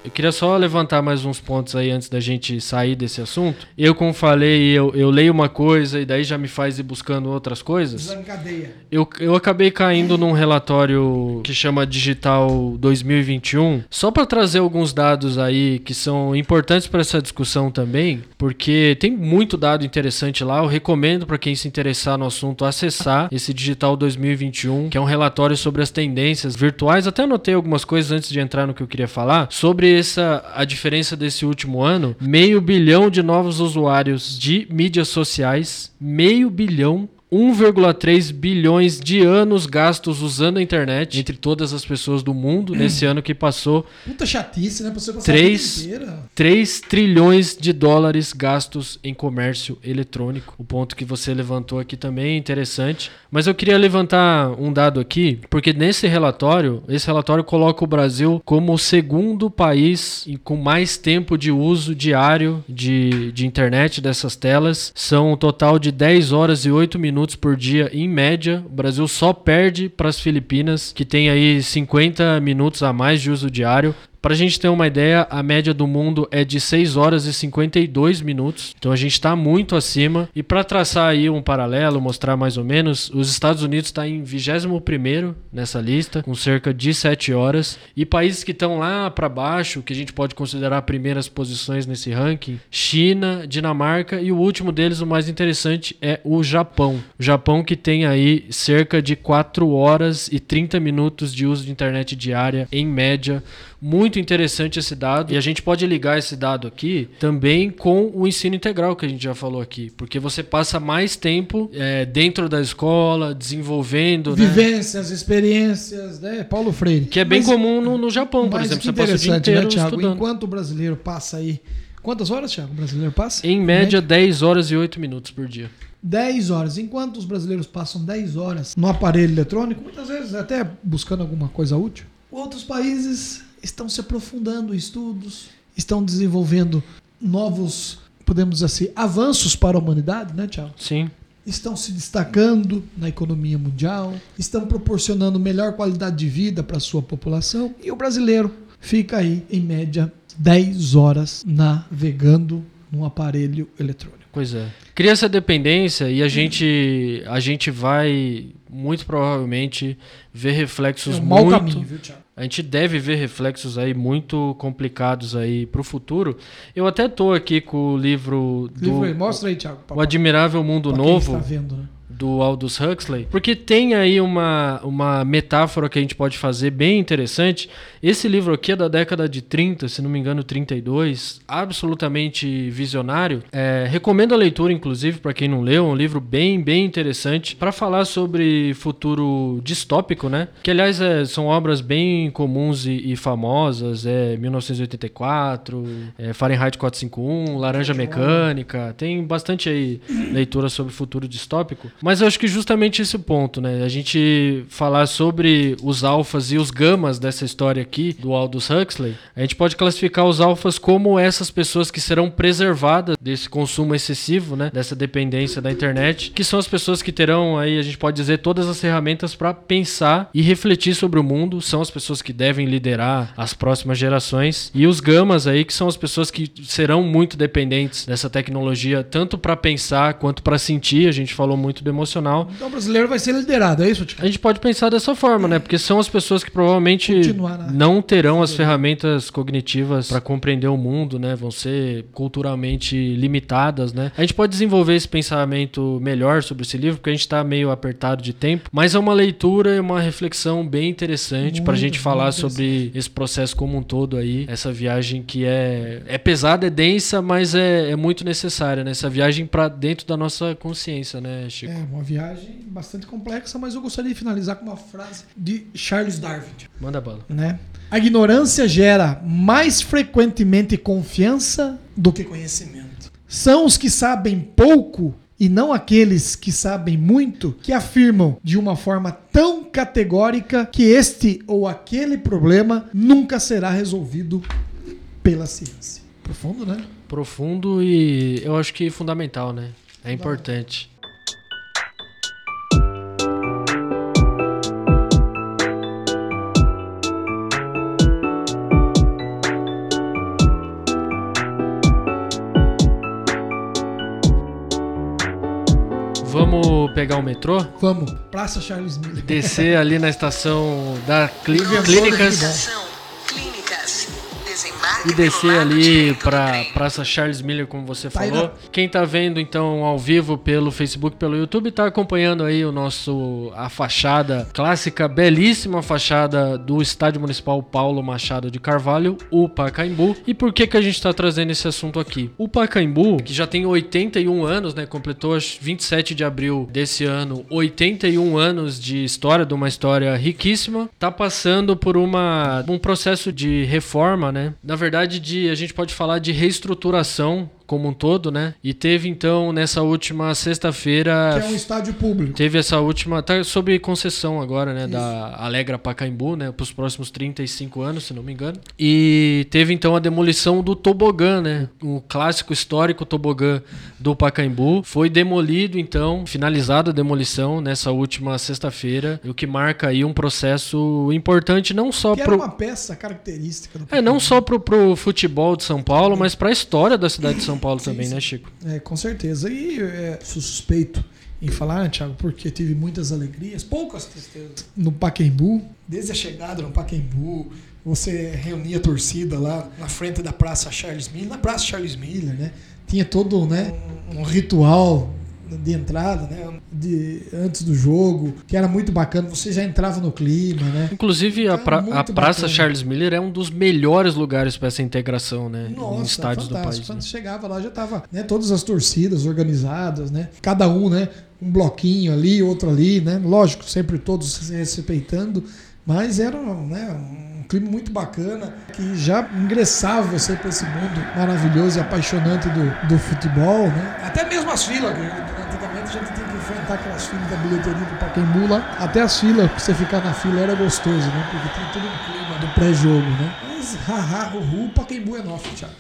Eu queria só levantar mais uns pontos aí antes da gente sair desse assunto. Eu, como falei, eu, eu leio uma coisa e daí já me faz ir buscando outras coisas. Desencadeia. Eu, eu acabei caindo num relatório que chama Digital 2021, só para trazer alguns dados aí que são importantes para essa discussão também, porque tem muito dado interessante lá. Eu recomendo para quem se interessar no assunto acessar esse Digital 2021, que é um relatório sobre as tendências virtuais. Até anotei algumas coisas antes de entrar no que eu queria falar sobre essa a diferença desse último ano, meio bilhão de novos usuários de mídias sociais, meio bilhão 1,3 bilhões de anos gastos usando a internet entre todas as pessoas do mundo nesse ano que passou. Puta chatice, né? Pra você passar Três. a vida inteira. 3 trilhões de dólares gastos em comércio eletrônico. O ponto que você levantou aqui também é interessante. Mas eu queria levantar um dado aqui, porque nesse relatório, esse relatório coloca o Brasil como o segundo país com mais tempo de uso diário de, de internet dessas telas. São um total de 10 horas e 8 minutos por dia em média. O Brasil só perde para as Filipinas, que tem aí 50 minutos a mais de uso diário. Para a gente ter uma ideia, a média do mundo é de 6 horas e 52 minutos. Então a gente está muito acima. E para traçar aí um paralelo, mostrar mais ou menos, os Estados Unidos está em 21 nessa lista, com cerca de 7 horas. E países que estão lá para baixo, que a gente pode considerar primeiras posições nesse ranking, China, Dinamarca e o último deles, o mais interessante, é o Japão. O Japão que tem aí cerca de 4 horas e 30 minutos de uso de internet diária em média. Muito interessante esse dado. E a gente pode ligar esse dado aqui também com o ensino integral que a gente já falou aqui. Porque você passa mais tempo é, dentro da escola, desenvolvendo. né? Vivências, experiências, né? Paulo Freire. Que é bem Mas- comum no, no Japão, por exemplo. Você passa o dia interessante, inteiro né, Thiago? estudando. Enquanto o brasileiro passa aí. Quantas horas, Thiago? O brasileiro passa? Em média, 10 horas e 8 minutos por dia. 10 horas. Enquanto os brasileiros passam 10 horas no aparelho eletrônico, muitas vezes até buscando alguma coisa útil, outros países estão se aprofundando em estudos, estão desenvolvendo novos, podemos dizer assim, avanços para a humanidade, né, Tiago? Sim. Estão se destacando na economia mundial, estão proporcionando melhor qualidade de vida para a sua população e o brasileiro fica aí, em média, 10 horas navegando num aparelho eletrônico. Pois é. Cria essa dependência e a gente, a gente vai muito provavelmente ver reflexos É um mau muito. caminho, viu? A gente deve ver reflexos aí muito complicados aí pro futuro. Eu até tô aqui com o livro do Livro aí, mostra aí, Tiago. O Admirável Mundo Novo está vendo, né? Do Aldous Huxley, porque tem aí uma, uma metáfora que a gente pode fazer bem interessante. Esse livro aqui é da década de 30, se não me engano, 32, absolutamente visionário. É, recomendo a leitura, inclusive, para quem não leu, é um livro bem, bem interessante para falar sobre futuro distópico, né? Que, aliás, é, são obras bem comuns e, e famosas, é 1984, é Fahrenheit 451, Laranja Mecânica, tem bastante aí leitura sobre futuro distópico. Mas eu acho que justamente esse ponto, né? A gente falar sobre os alfas e os gamas dessa história aqui do Aldous Huxley, a gente pode classificar os alfas como essas pessoas que serão preservadas desse consumo excessivo, né? Dessa dependência da internet, que são as pessoas que terão aí, a gente pode dizer, todas as ferramentas para pensar e refletir sobre o mundo, são as pessoas que devem liderar as próximas gerações. E os gamas aí, que são as pessoas que serão muito dependentes dessa tecnologia, tanto para pensar quanto para sentir. A gente falou muito do emocional. Então o brasileiro vai ser liderado, é isso, Tiago? A gente pode pensar dessa forma, né? Porque são as pessoas que provavelmente Continuar não terão as ferramentas cognitivas para compreender o mundo, né? Vão ser culturalmente limitadas, né? A gente pode desenvolver esse pensamento melhor sobre esse livro, porque a gente está meio apertado de tempo, mas é uma leitura e uma reflexão bem interessante para a gente falar sobre esse processo como um todo aí, essa viagem que é é pesada, é densa, mas é, é muito necessária, né? Essa viagem para dentro da nossa consciência, né, Chico? É uma viagem bastante complexa, mas eu gostaria de finalizar com uma frase de Charles Darwin, Manda bala. né? A ignorância gera mais frequentemente confiança do que conhecimento. São os que sabem pouco e não aqueles que sabem muito que afirmam de uma forma tão categórica que este ou aquele problema nunca será resolvido pela ciência. Profundo, né? profundo e eu acho que fundamental, né? É importante. Vamos pegar o metrô, Vamos, Praça Charles Miller. descer ali na estação da clí- clínicas. E descer ali pra. Praça Charles Miller, como você falou. Quem tá vendo então ao vivo pelo Facebook, pelo YouTube, tá acompanhando aí o nosso a fachada clássica, belíssima fachada do Estádio Municipal Paulo Machado de Carvalho, o Pacaembu. E por que que a gente tá trazendo esse assunto aqui? O Pacaembu, que já tem 81 anos, né, completou acho, 27 de abril desse ano, 81 anos de história, de uma história riquíssima, tá passando por uma um processo de reforma, né? Na verdade, de a gente pode falar de reestruturação como um todo, né? E teve então nessa última sexta-feira Que é um estádio público. Teve essa última, tá sob concessão agora, né, da Alegra Pacaembu, né, para os próximos 35 anos, se não me engano. E teve então a demolição do tobogã, né, o clássico histórico tobogã do Pacaembu. Foi demolido então, finalizada a demolição nessa última sexta-feira, o que marca aí um processo importante não só Que era pro uma peça característica do é, não só pro, pro futebol de São Paulo, mas para a história da cidade de São Paulo também, sim. né, Chico? É, com certeza. E é, sou suspeito em falar, né, Thiago, porque tive muitas alegrias, poucas tristezas no Pacaembu. Desde a chegada no Pacaembu, você reunia a torcida lá na frente da Praça Charles Miller, na Praça Charles Miller, né? Tinha todo né, um, um ritual de entrada, né? De, antes do jogo, que era muito bacana. Você já entrava no clima, né? Inclusive, a, pra- a Praça. Charles Miller é um dos melhores lugares para essa integração, né? em Nossa, estádios do país. Quando né? chegava lá já tava, né, todas as torcidas organizadas, né? Cada um, né, um bloquinho ali, outro ali, né? Lógico, sempre todos se respeitando, mas era, né, um clima muito bacana que já ingressava você para esse mundo maravilhoso e apaixonante do, do futebol, né? Até mesmo as filas, enfrentar aquelas filas da bilheteria do Pacaembu lá, até as filas, pra você ficar na fila era gostoso, né? Porque tinha todo um clima do pré-jogo, né? Mas, haha, uhu, Pacaembu é nosso, Thiago.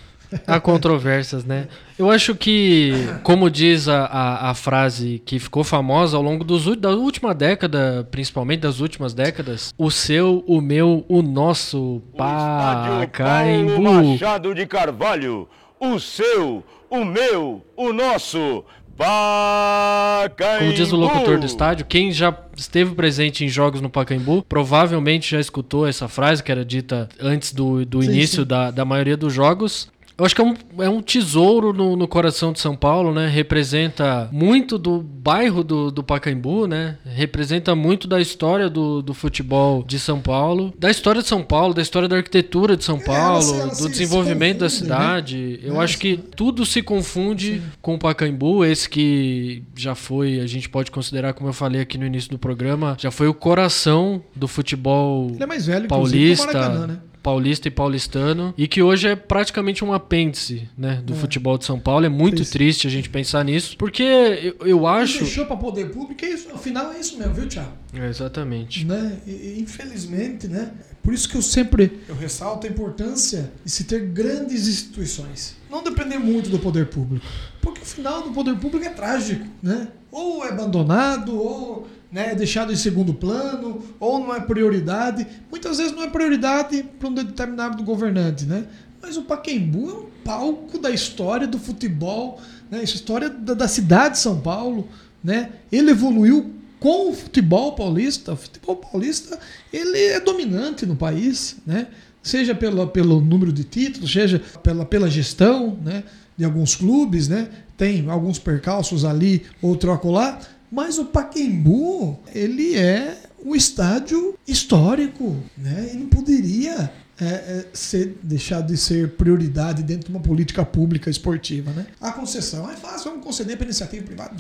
Há controvérsias, né? Eu acho que, como diz a, a, a frase que ficou famosa ao longo dos, da última década, principalmente das últimas décadas, o seu, o meu, o nosso Pacaembu. Machado de Carvalho, o seu, o meu, o nosso Pacaembu. Como diz o locutor do estádio, quem já esteve presente em jogos no Pacaembu provavelmente já escutou essa frase que era dita antes do, do Sim, início sim. Da, da maioria dos jogos. Eu acho que é um, é um tesouro no, no coração de São Paulo, né? Representa muito do bairro do, do Pacaembu, né? Representa muito da história do, do futebol de São Paulo, da história de São Paulo, da história da arquitetura de São ela Paulo, se- ela do se- se desenvolvimento da né? cidade. Eu É, acho que tudo se confunde com o Pacaembu, esse que já foi, a gente pode considerar, como eu falei aqui no início do programa, já foi o coração do futebol Ele é mais velho, inclusive, que o paulista, Maracanã, né? Paulista e paulistano, e que hoje é praticamente um apêndice, né, do futebol de São Paulo. É muito Triste. triste a gente pensar nisso, porque eu, eu acho... deixou para poder público, é isso, afinal é isso mesmo, viu, Thiago? É, exatamente. né? E, infelizmente, né? Por isso que eu sempre eu ressalto a importância de se ter grandes instituições. Não depender muito do poder público. Porque o final do poder público é trágico, né? Ou é abandonado, ou né, é deixado em segundo plano, ou não é prioridade. Muitas vezes não é prioridade para um determinado governante, né? Mas o Pacaembu é um palco da história do futebol, né? Essa história da, da cidade de São Paulo, né? Ele evoluiu com o futebol paulista. O futebol paulista ele é dominante no país, né? Seja pela, pelo número de títulos, seja pela, pela gestão, né? De alguns clubes, né? Tem alguns percalços ali, outro acolá. Mas o Pacaembu, ele é um estádio histórico, né? E não poderia é, é, ser, deixar de ser prioridade dentro de uma política pública esportiva, né? A concessão é fácil, vamos conceder para iniciativa privada,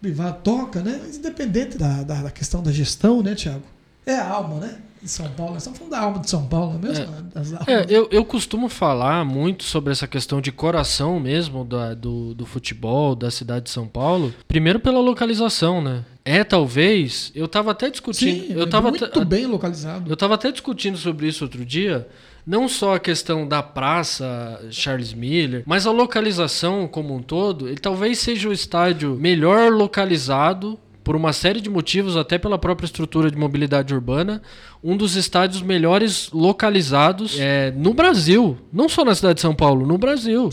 privado toca, né? Mas independente da, da, da questão da gestão, né, Tiago? É a alma, né? De São Paulo. Nós estamos falando da alma de São Paulo, é mesmo? Almas. É, eu, eu costumo falar muito sobre essa questão de coração mesmo da- do, do futebol, da cidade de São Paulo. Primeiro pela localização, né? É talvez. Eu tava até discutindo. Sim, eu é tava muito bem localizado. Eu tava até discutindo sobre isso outro dia. Não só a questão da praça Charles Miller, mas a localização como um todo. Ele talvez seja o estádio melhor localizado por uma série de motivos, até pela própria estrutura de mobilidade urbana, um dos estádios melhores localizados é, no Brasil. Não só na cidade de São Paulo, no Brasil.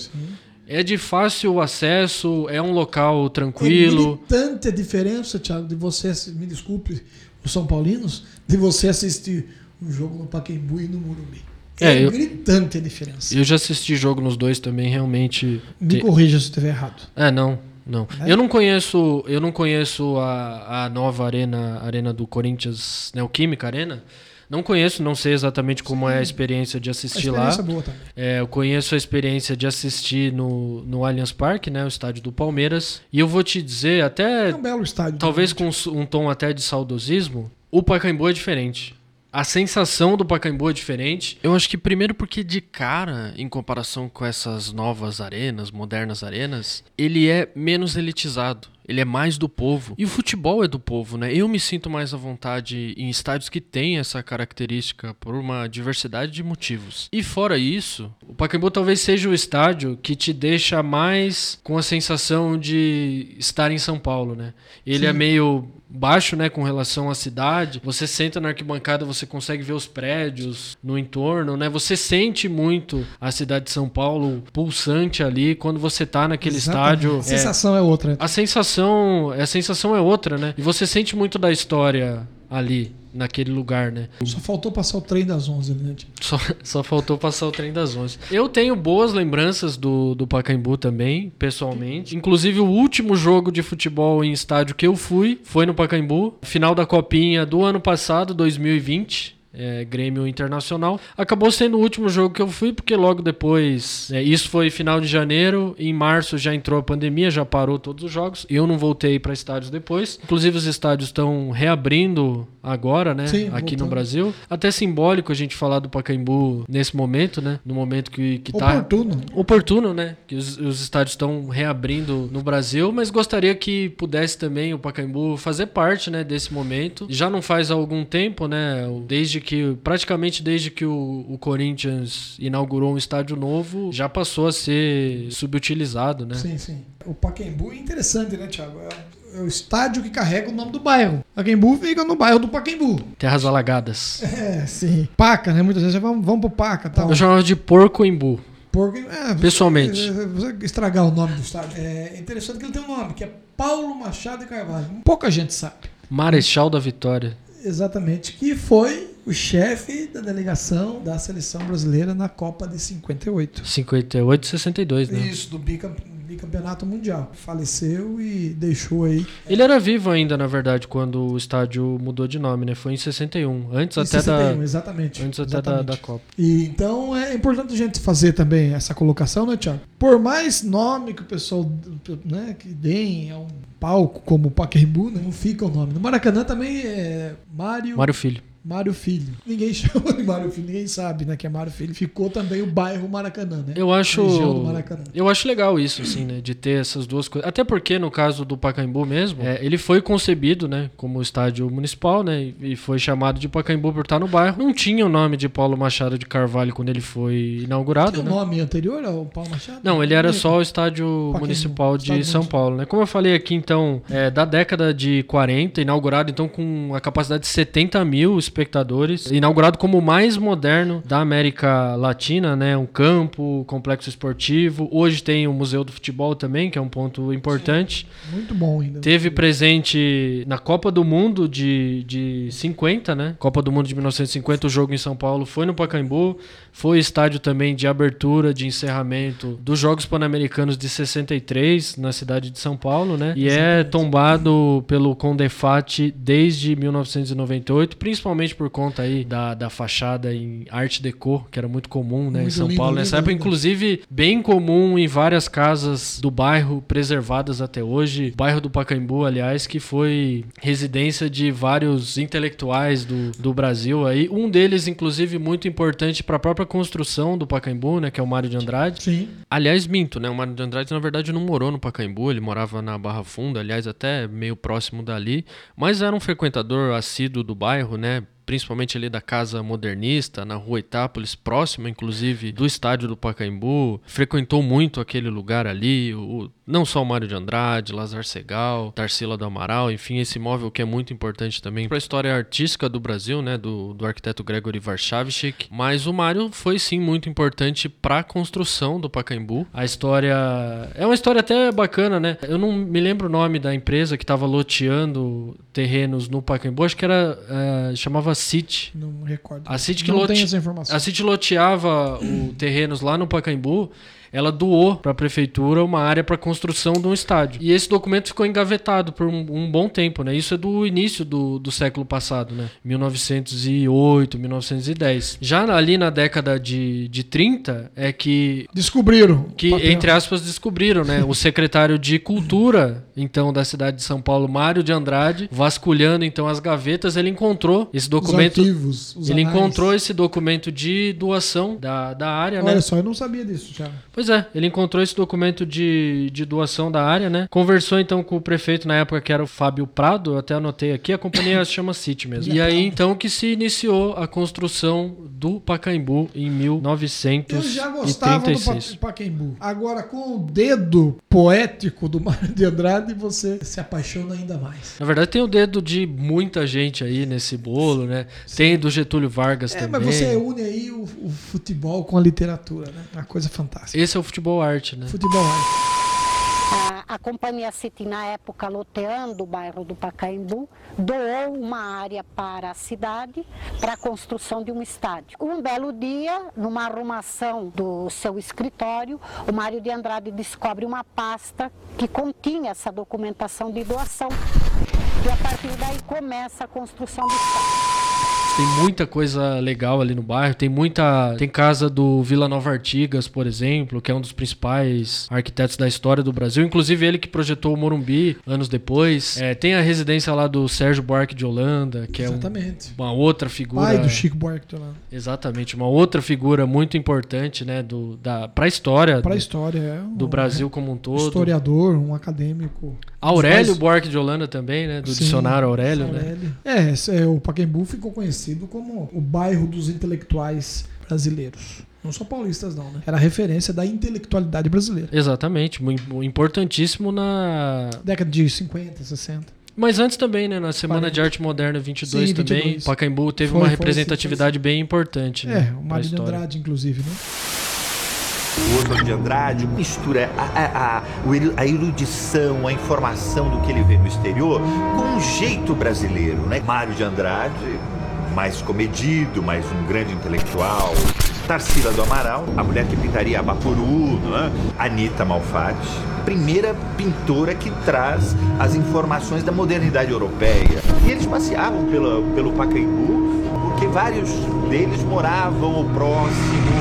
É de fácil acesso, é um local tranquilo. É gritante a diferença, Thiago, de você, me desculpe, os São Paulinos, de você assistir um jogo no Pacaembu e no Morumbi. É, É, eu- gritante a diferença. Eu já assisti jogo nos dois também, realmente. Me te- corrija se eu estiver errado. É, não, não. É? Eu não conheço, eu não conheço a, a nova arena, arena do Corinthians, Neoquímica Arena. Não conheço, não sei exatamente como é a experiência de A assistir lá. experiência boa também. É, eu conheço a experiência de assistir no, no Allianz Parque, né, o estádio do Palmeiras. E eu vou te dizer, até É um belo estádio. talvez com um tom até de saudosismo, o Pacaembu é diferente. A sensação do Pacaembu é diferente. Eu acho que primeiro porque de cara, em comparação com essas novas arenas, modernas arenas, ele é menos elitizado. Ele é mais do povo. E o futebol é do povo, né? Eu me sinto mais à vontade em estádios que têm essa característica por uma diversidade de motivos. E fora isso, o Pacaembu talvez seja o estádio que te deixa mais com a sensação de estar em São Paulo, né? Ele é meio baixo, né, com relação à cidade. Você senta na arquibancada, você consegue ver os prédios no entorno, né? Você sente muito a cidade de São Paulo pulsante ali quando você tá naquele Exatamente. estádio. A É, sensação é, outra. a sensação, a sensação é outra, né? E você sente muito da história ali, naquele lugar, né? Só faltou passar o trem das 11 ali, né? Tipo, Só, só faltou passar o trem das 11. Eu tenho boas lembranças do, do Pacaembu também, pessoalmente. Inclusive, o último jogo de futebol em estádio que eu fui foi no Pacaembu. Final da Copinha do ano passado, 2020. É, Grêmio Internacional. Acabou sendo o último jogo que eu fui, porque logo depois. é, isso foi final de janeiro. Em março já entrou a pandemia, já parou todos os jogos. Eu não voltei para estádios depois. Inclusive, os estádios estão reabrindo agora, né? Sim, aqui no voltando. Brasil. Até simbólico a gente falar do Pacaembu nesse momento, né? No momento que, que tá. Oportuno. Oportuno, né? Que os, os estádios estão reabrindo no Brasil, mas gostaria que pudesse também o Pacaembu fazer parte, né, desse momento. Já não faz algum tempo, né? Desde que praticamente desde que o, o Corinthians inaugurou um estádio novo, já passou a ser subutilizado, né? Sim, sim. O Pacaembu é interessante, né, Thiago? É, é o estádio que carrega o nome do bairro. Pacaembu fica no bairro do Pacaembu. Terras alagadas. [laughs] É, sim. Paca, né? Muitas vezes vamos, vamos pro Paca tal. Eu chamava de Porco Embu. Porque, é, Pessoalmente. Você, você estragar o nome do estádio. É interessante que ele tem um nome, que é Paulo Machado de Carvalho. Pouca gente sabe. Marechal da Vitória. Exatamente. Que foi o chefe da delegação da seleção brasileira na Copa de 58. 58 e 62, né? Isso, do bicam- bicampeonato mundial. Faleceu e deixou aí. Ele era vivo ainda, na verdade, quando o estádio mudou de nome, né? Foi em 61. Antes em até 61, da. exatamente. Antes até da, exatamente. da Copa. E, então é importante a gente fazer também essa colocação, né, Tiago? Por mais nome que o pessoal né, que deem a um palco como o Pacaembu, né, não fica o nome. No Maracanã também é Mário, Mário Filho. Mário Filho. Ninguém [laughs] chama de Mário Filho, ninguém sabe né, que é Mário Filho. Ficou também o bairro Maracanã, né? Eu acho. Maracanã. Eu acho legal isso, assim, né? De ter essas duas coisas. Até porque, no caso do Pacaembu mesmo, é, ele foi concebido, né? Como estádio municipal, né? E foi chamado de Pacaembu por estar no bairro. Não tinha o nome de Paulo Machado de Carvalho quando ele foi inaugurado, Tem um né? nome anterior ao Paulo Machado? Não, ele era só o estádio Pacaembu, municipal de estádio São municipal. Paulo, né? Como eu falei aqui, então, é, da década de 40, inaugurado então com a capacidade de 70 mil espectadores, inaugurado como o mais moderno da América Latina, né? Um campo, complexo esportivo. Hoje tem o Museu do Futebol também, que é um ponto importante. Muito bom ainda. Teve presente na Copa do Mundo de, de 50, né? Copa do Mundo de 1950, o jogo em São Paulo foi no Pacaembu. Foi estádio também de abertura, de encerramento dos Jogos Pan-Americanos de 63, na cidade de São Paulo, né? E é tombado pelo Condefat desde 1998, principalmente por conta aí da, da fachada em Art Deco, que era muito comum, né? em Muito São lindo, Paulo lindo, nessa época. lindo. Inclusive, bem comum em várias casas do bairro, preservadas até hoje. O bairro do Pacaembu, aliás, que foi residência de vários intelectuais do, do Brasil aí. Um deles, inclusive, muito importante para a própria construção do Pacaembu, né? Que é o Mário de Andrade. Sim. Aliás, minto, né? O Mário de Andrade, na verdade, não morou no Pacaembu, ele morava na Barra Funda, aliás, até meio próximo dali, mas era um frequentador assíduo do bairro, né? Principalmente ali da Casa Modernista, na rua Itápolis, próxima, inclusive, do estádio do Pacaembu. Frequentou muito aquele lugar ali, o, não só o Mário de Andrade, Lazar Segal, Tarsila do Amaral, enfim, esse imóvel que é muito importante também para a história artística do Brasil, né? Do, do arquiteto Gregory Warszawicz. Mas o Mário foi, sim, muito importante para a construção do Pacaembu. A história... É uma história até bacana, né? Eu não me lembro o nome da empresa que estava loteando terrenos no Pacaembu. Acho que era... eh, chamava City. Não recordo. A City que não lote- tem essa informação. A City loteava o terrenos lá no Pacaembu. Ela doou para a prefeitura uma área para construção de um estádio. E esse documento ficou engavetado por um, um bom tempo, né? Isso é do início do, do século passado, né? 1908, 1910. Já ali na década de, de 30 é que Descobriram. que, entre aspas, descobriram, né? O secretário de Cultura, então, da cidade de São Paulo, Mário de Andrade, vasculhando, então, as gavetas, ele encontrou esse Os documento. arquivos, os ele anais. encontrou esse documento de doação da, da área, Olha né? só, eu não sabia disso, Thiago. Pois é, ele encontrou esse documento de, de doação da área, né? Conversou então com o prefeito na época, que era o Fábio Prado, eu até anotei aqui, a companhia se chama City mesmo. E aí então que se iniciou a construção do Pacaembu em Eu já gostava do 1936. Pa- Pacaembu. Agora, com o dedo poético do Mário de Andrade, você se apaixona ainda mais. Na verdade, tem o dedo de muita gente aí nesse bolo, né? Tem do Getúlio Vargas É, também. mas você une aí o, o futebol com a literatura, né? Uma coisa fantástica. Esse é o futebol arte, né? Futebol arte. A, a companhia City, na época, loteando o bairro do Pacaembu, doou uma área para a cidade para a construção de um estádio. Um belo dia, numa arrumação do seu escritório, o Mário de Andrade descobre uma pasta que continha essa documentação de doação. E a partir daí começa a construção do estádio. Tem muita coisa legal ali no bairro. Tem muita. Tem casa do Vila Nova Artigas, por exemplo, que é um dos principais arquitetos da história do Brasil. Inclusive ele que projetou o Morumbi anos depois. É, tem a residência lá do Sérgio Buarque de Holanda, que é um- Exatamente. uma outra figura. Pai do Chico Buarque de Holanda. Exatamente, uma outra figura muito importante, né, do, da, pra história Para a do, história. É um do Brasil como um todo. historiador, um acadêmico. Aurélio Buarque de Holanda também, né? Do Sim, dicionário Aurélio, né? Aurélio. É, esse é, o Pacaembu ficou conhecido como o bairro dos intelectuais brasileiros. Não só paulistas, não, né? Era a referência da intelectualidade brasileira. Exatamente, importantíssimo na. Década de 50, 60. Mas antes também, né? Na Semana 40. de Arte Moderna 22 Sim, também, 22. Pacaembu teve Foi, uma foi, representatividade bem importante, né? É, o pra Mário de. Andrade, inclusive, né? O Oswald de Andrade mistura a, a, o a erudição, a informação do que ele vê no exterior com um jeito brasileiro, né? Mário de Andrade, mais comedido, mais um grande intelectual. Tarsila do Amaral, a mulher que pintaria Abapuru, não é? Anitta Malfatti, primeira pintora que traz as informações da modernidade europeia. E eles passeavam pela, pelo Pacaembu porque vários deles moravam ao próximo,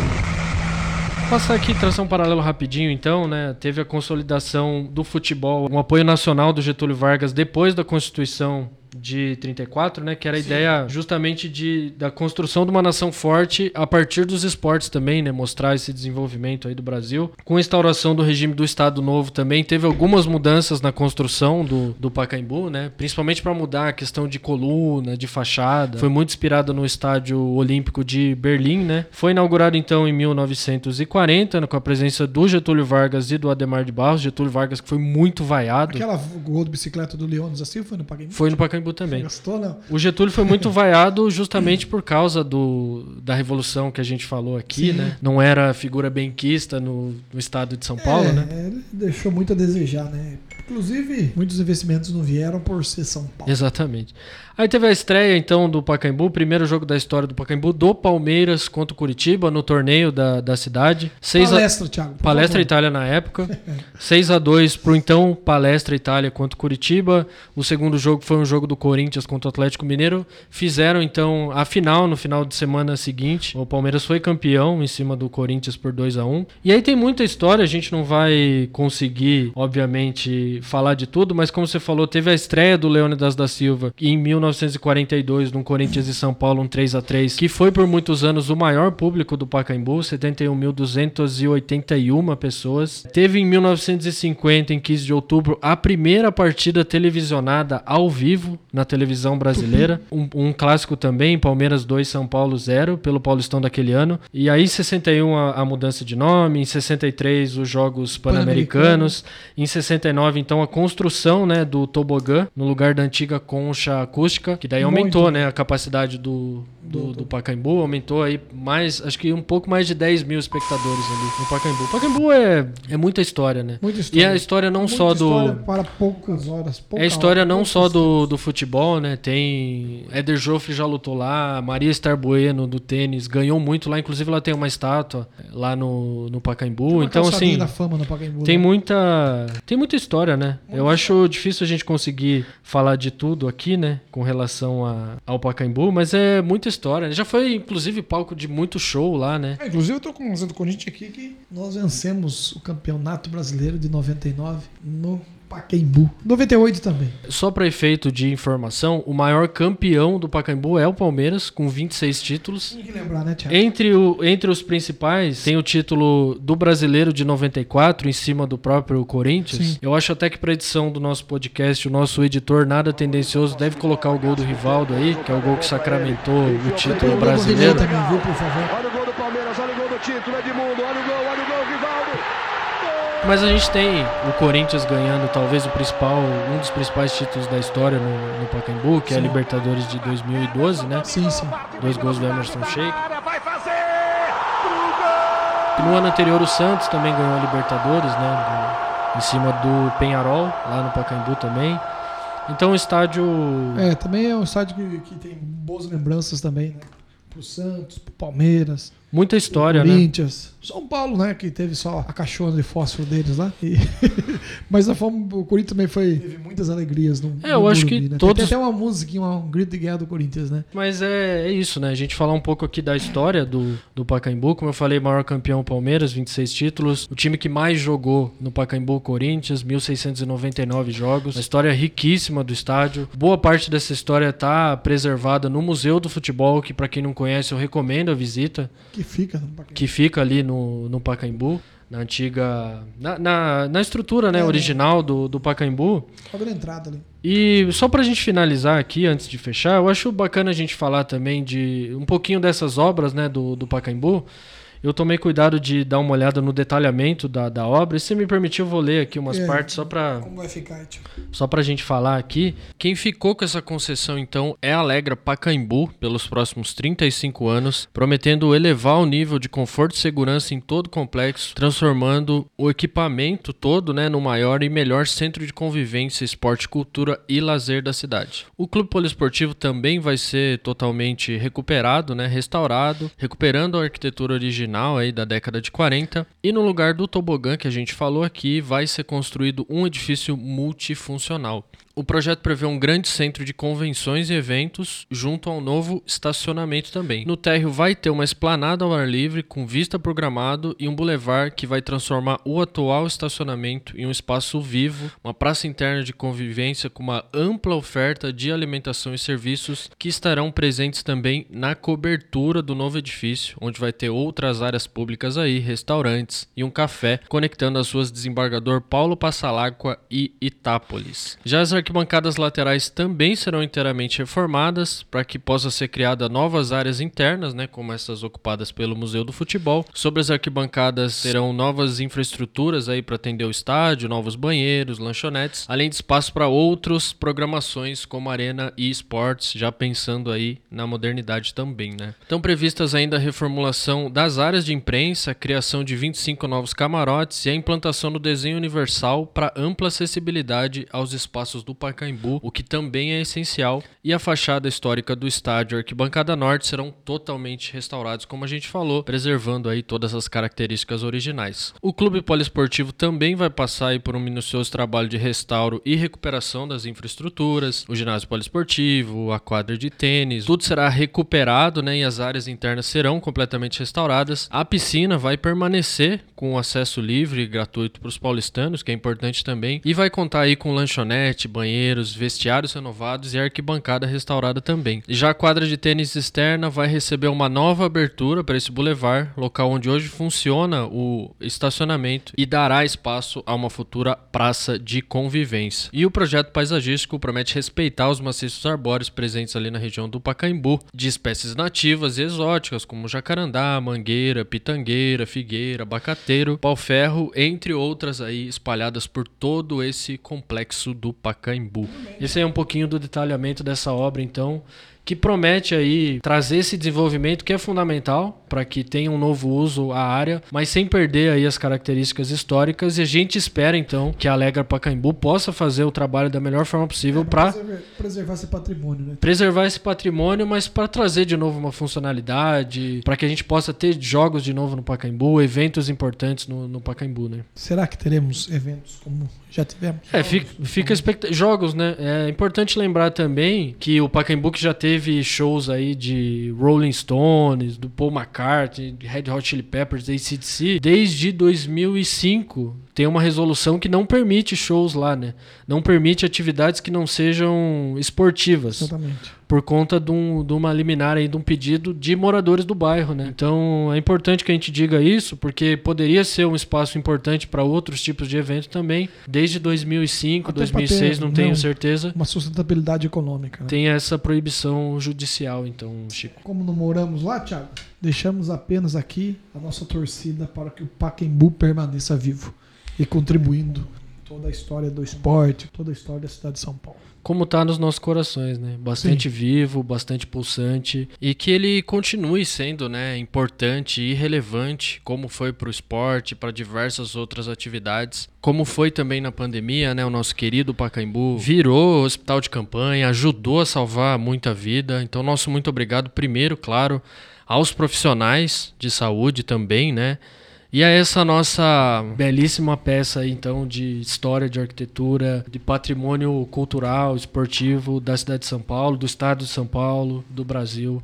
Passar aqui, traçar um paralelo rapidinho, então, né? Teve a consolidação do futebol, um apoio nacional do Getúlio Vargas depois da Constituição de 34, né? Que era a ideia justamente de, da construção de uma nação forte a partir dos esportes também, né? Mostrar esse desenvolvimento aí do Brasil. Com a instauração do regime do Estado Novo também, teve algumas mudanças na construção do, do Pacaembu, né? Principalmente para mudar a questão de coluna, de fachada. Foi muito inspirada no Estádio Olímpico de Berlim, né? Foi inaugurado então em 1940, né, com a presença do Getúlio Vargas e do Ademar de Barros. Getúlio Vargas que foi muito vaiado. Aquela gol de bicicleta do Leônidas assim foi no Pacaembu? Foi no Pacaembu também. Gastou, não? O Getúlio foi muito vaiado justamente por causa do, da revolução que a gente falou aqui, Sim. né? Não era figura benquista no, no estado de São Paulo, é, né? deixou muito a desejar, né? Inclusive, muitos investimentos não vieram por ser São Paulo. Exatamente. Aí teve a estreia, então, do Pacaembu, primeiro jogo da história do Pacaembu, do Palmeiras contra o Curitiba, no torneio da, da cidade. Seis a- Palestra, Thiago. por Palestra favor. Itália na época. [laughs] 6 a 2 pro então Palestra Itália contra o Curitiba. O segundo jogo foi um jogo do Corinthians contra o Atlético Mineiro. Fizeram então a final no final de semana seguinte. O Palmeiras foi campeão em cima do Corinthians por 2 a 1. E aí tem muita história, a gente não vai conseguir, obviamente, falar de tudo, mas como você falou, teve a estreia do Leônidas da Silva em 1942 no Corinthians e São Paulo um 3 a 3, que foi por muitos anos o maior público do Pacaembu, 71.281 pessoas. Teve em 1950, em 15 de outubro, a primeira partida televisionada ao vivo na televisão brasileira. Um, um clássico também, Palmeiras 2, São Paulo 0, pelo Paulistão daquele ano. E aí, em 61, a, a mudança de nome. Em 63, os Jogos Pan-Americanos. Em 69, então, a construção né, do tobogã no lugar da antiga concha acústica, que daí Muito. aumentou né, a capacidade do, do, do Pacaembu, aumentou aí mais, acho que um pouco mais de 10 mil espectadores ali no Pacaembu. Pacaembu é, é muita história, né? Muita E história. a história não Muita só do. para poucas horas. pouca É a história hora, não só do, do futebol, né? Tem. Éder Joffre já lutou lá, Maria Estar Bueno do tênis, ganhou muito lá. Inclusive, ela tem uma estátua lá no, no Pacaembu. Então, assim. da fama no Pacaembu, Tem né? muita, tem muita história, né? Eu acho difícil a gente conseguir falar de tudo aqui, né? Com relação a, ao Pacaembu, mas é muita história. Já foi, inclusive, palco de muito show lá, né? É, inclusive, eu tô com o do Corinthians aqui que nós vencemos o Campeonato Brasileiro de 99 no Pacaembu. 98 também. Só para efeito de informação, o maior campeão do Pacaembu é o Palmeiras, com 26 títulos. Tem que lembrar, né, Thiago? Entre, o, entre os principais, tem o título do Brasileiro de 94, em cima do próprio Corinthians. Sim. Eu acho até que para edição do nosso podcast, o nosso editor nada tendencioso deve colocar o gol do Rivaldo aí, que é o gol que sacramentou o título Tem o gol do brasileiro. Olha o gol do Palmeiras, olha o gol do título, Edmundo, olha o gol, olha o gol, Rivaldo. Mas a gente tem o Corinthians ganhando talvez o principal, um dos principais títulos da história no, no Pacaembu, que é a Sim. Libertadores de 2012, né? Sim, sim. Dois gols do Emerson Sheik. No ano anterior o Santos também ganhou a Libertadores, né? do- em cima do Penharol, lá no Pacaembu também. Então o estádio. É, também é um estádio que, que tem boas lembranças também, né? Pro Santos, pro Palmeiras, Muita história, né? Corinthians. São Paulo, né? Que teve só a caixona de fósforo deles lá. E- [laughs] Mas a forma, o Corinthians também foi, teve muitas alegrias no É, eu no acho Morumbi, que né? Tem- todos- Tem até uma musiquinha, um grito de guerra do Corinthians, né? Mas é, é isso, né? A gente falar um pouco aqui da história do, do Pacaembu. Como eu falei, maior campeão Palmeiras, 26 títulos. O time que mais jogou no Pacaembu, Corinthians, 1.699 jogos. Uma história riquíssima do estádio. Boa parte dessa história está preservada no Museu do Futebol, que para quem não conhece eu recomendo a visita. Que fica no Pacaembu. que fica ali no, no Pacaembu. na antiga. Na, na, na estrutura né, É, original do, do Pacaembu. Logo na entrada ali. E só pra gente finalizar aqui, antes de fechar, eu acho bacana a gente falar também de um pouquinho dessas obras né, do, do Pacaembu. Eu tomei cuidado de dar uma olhada no detalhamento da, da obra. E se me permitir, eu vou ler aqui umas É. partes só pra, Como vai ficar, tio? só pra gente falar aqui. Quem ficou com essa concessão, então, é a Alegra Pacaembu pelos próximos 35 anos, prometendo elevar o nível de conforto e segurança em todo o complexo, transformando o equipamento todo né, no maior e melhor centro de convivência, esporte, cultura e lazer da cidade. O Clube Poliesportivo também vai ser totalmente recuperado, né, restaurado, recuperando a arquitetura original aí da década de 40. E no lugar do tobogã que a gente falou aqui, vai ser construído um edifício multifuncional. O projeto prevê um grande centro de convenções e eventos junto ao novo estacionamento também. No térreo vai ter uma esplanada ao ar livre com vista programado e um bulevar que vai transformar o atual estacionamento em um espaço vivo, uma praça interna de convivência com uma ampla oferta de alimentação e serviços que estarão presentes também na cobertura do novo edifício, onde vai ter outras áreas públicas aí, restaurantes e um café conectando as ruas Desembargador Paulo Passalacqua e Itápolis. Já as arquibancadas laterais também serão inteiramente reformadas para que possa ser criada novas áreas internas, né, como essas ocupadas pelo Museu do Futebol. Sobre as arquibancadas terão novas infraestruturas aí para atender o estádio, novos banheiros, lanchonetes, além de espaço para outras programações como arena e esportes, já pensando aí na modernidade também, né? Estão previstas ainda a reformulação das áreas de imprensa, a criação de 25 novos camarotes e a implantação do desenho universal para ampla acessibilidade aos espaços do Pacaembu, o que também é essencial, e a fachada histórica do estádio arquibancada norte serão totalmente restaurados, como a gente falou, preservando aí todas as características originais. O clube poliesportivo também vai passar por um minucioso trabalho de restauro e recuperação das infraestruturas, o ginásio poliesportivo, a quadra de tênis, tudo será recuperado, né, e as áreas internas serão completamente restauradas. A piscina vai permanecer com acesso livre e gratuito para os paulistanos, que é importante também, e vai contar aí com lanchonete, banheiros, vestiários renovados e arquibancada restaurada também. Já a quadra de tênis externa vai receber uma nova abertura para esse bulevar, local onde hoje funciona o estacionamento e dará espaço a uma futura praça de convivência. E o projeto paisagístico promete respeitar os maciços arbóreos presentes ali na região do Pacaembu, de espécies nativas e exóticas como jacarandá, mangueira, pitangueira, figueira, abacateiro, pau-ferro, entre outras aí espalhadas por todo esse complexo do Pacaembu. Esse aí é um pouquinho do detalhamento dessa obra, então, que promete aí trazer esse desenvolvimento que é fundamental para que tenha um novo uso à área, mas sem perder aí as características históricas. E a gente espera então que a Alegra Pacaembu possa fazer o trabalho da melhor forma possível para Preservar, esse patrimônio, né? preservar esse patrimônio, mas para trazer de novo uma funcionalidade, para que a gente possa ter jogos de novo no Pacaembu, eventos importantes no, no Pacaembu, né? Será que teremos eventos como já tivemos? É, fica, fica expecta- jogos, né? É importante lembrar também que o Pacaembu que já teve shows aí de Rolling Stones, do Paul McCartney, Red Hot Chili Peppers, ACDC, desde 2005 tem uma resolução que não permite shows lá, né? Não permite atividades que não sejam esportivas Exatamente. Por conta de, um- de uma liminar aí, de um pedido de moradores do bairro, né? Então é importante que a gente diga isso, porque poderia ser um espaço importante para outros tipos de evento também. Desde 2005, Até pra 2006, ter, não tenho não, certeza. Uma sustentabilidade econômica. Né? Tem essa proibição judicial, então, Chico. Como não moramos lá, Thiago, deixamos apenas aqui a nossa torcida para que o Pacaembu permaneça vivo e contribuindo toda a história do esporte, toda a história da cidade de São Paulo. Como tá nos nossos corações, né? Bastante vivo, bastante pulsante e que ele continue sendo, né, importante e relevante, como foi para o esporte, para diversas outras atividades, como foi também na pandemia, né? O nosso querido Pacaembu virou hospital de campanha, ajudou a salvar muita vida. Então, nosso muito obrigado primeiro, claro, aos profissionais de saúde também, né? E a essa nossa belíssima peça aí, então de história, de arquitetura, de patrimônio cultural, esportivo da cidade de São Paulo, do estado de São Paulo, do Brasil.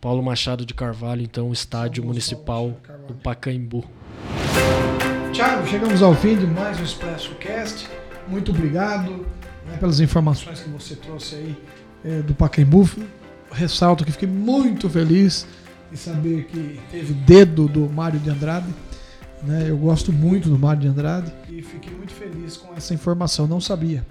Paulo Machado de Carvalho, então, estádio municipal do Pacaembu. Thiago, chegamos ao fim de mais um Expresso Cast. Muito obrigado né, pelas informações que você trouxe aí eh, do Pacaembu. Ressalto que fiquei muito feliz de saber que teve dedo do Mário de Andrade Né? Eu gosto muito do Mário de Andrade e fiquei muito feliz com essa informação. Não sabia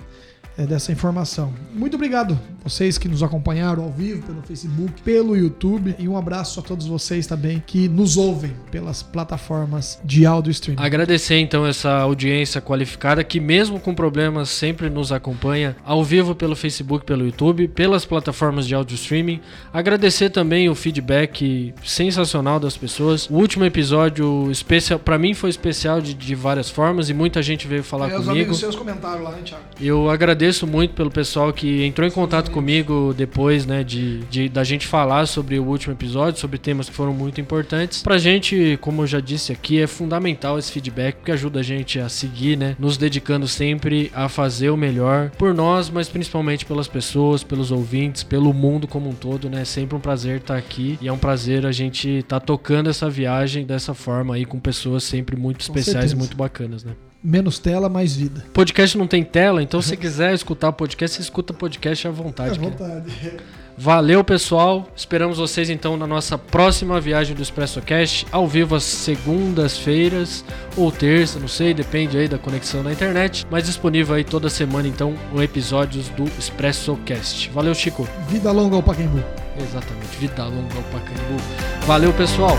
é, dessa informação. Muito obrigado vocês que nos acompanharam ao vivo pelo Facebook, pelo YouTube e um abraço a todos vocês também que nos ouvem pelas plataformas de áudio streaming. Agradecer então essa audiência qualificada que mesmo com problemas sempre nos acompanha ao vivo pelo Facebook, pelo YouTube, pelas plataformas de áudio streaming. Agradecer também o feedback sensacional das pessoas. O último episódio especial para mim foi especial de, de, várias formas e muita gente veio falar é, comigo. Os seus comentários lá, hein, Thiago? Eu agradeço muito pelo pessoal que entrou em contato comigo depois, né, de, de, da gente falar sobre o último episódio, sobre temas que foram muito importantes. Pra gente, como eu já disse aqui, é fundamental esse feedback, porque ajuda a gente a seguir, né, nos dedicando sempre a fazer o melhor por nós, mas principalmente pelas pessoas, pelos ouvintes, pelo mundo como um todo, né? É sempre um prazer estar aqui e é um prazer a gente estar tá tocando essa viagem dessa forma aí com pessoas sempre muito especiais e muito bacanas, né? Menos tela, mais vida. Podcast não tem tela, então se [laughs] quiser escutar podcast, você escuta podcast à vontade. À vontade. Valeu, pessoal. Esperamos vocês então na nossa próxima viagem do Expresso Cast, ao vivo às segundas-feiras ou terça, não sei, depende aí da conexão na internet, mas disponível aí toda semana então o episódios do Expresso Cast. Valeu, Chico. Vida longa ao Pacaembu. Exatamente, vida longa ao Pacaembu. Valeu, pessoal.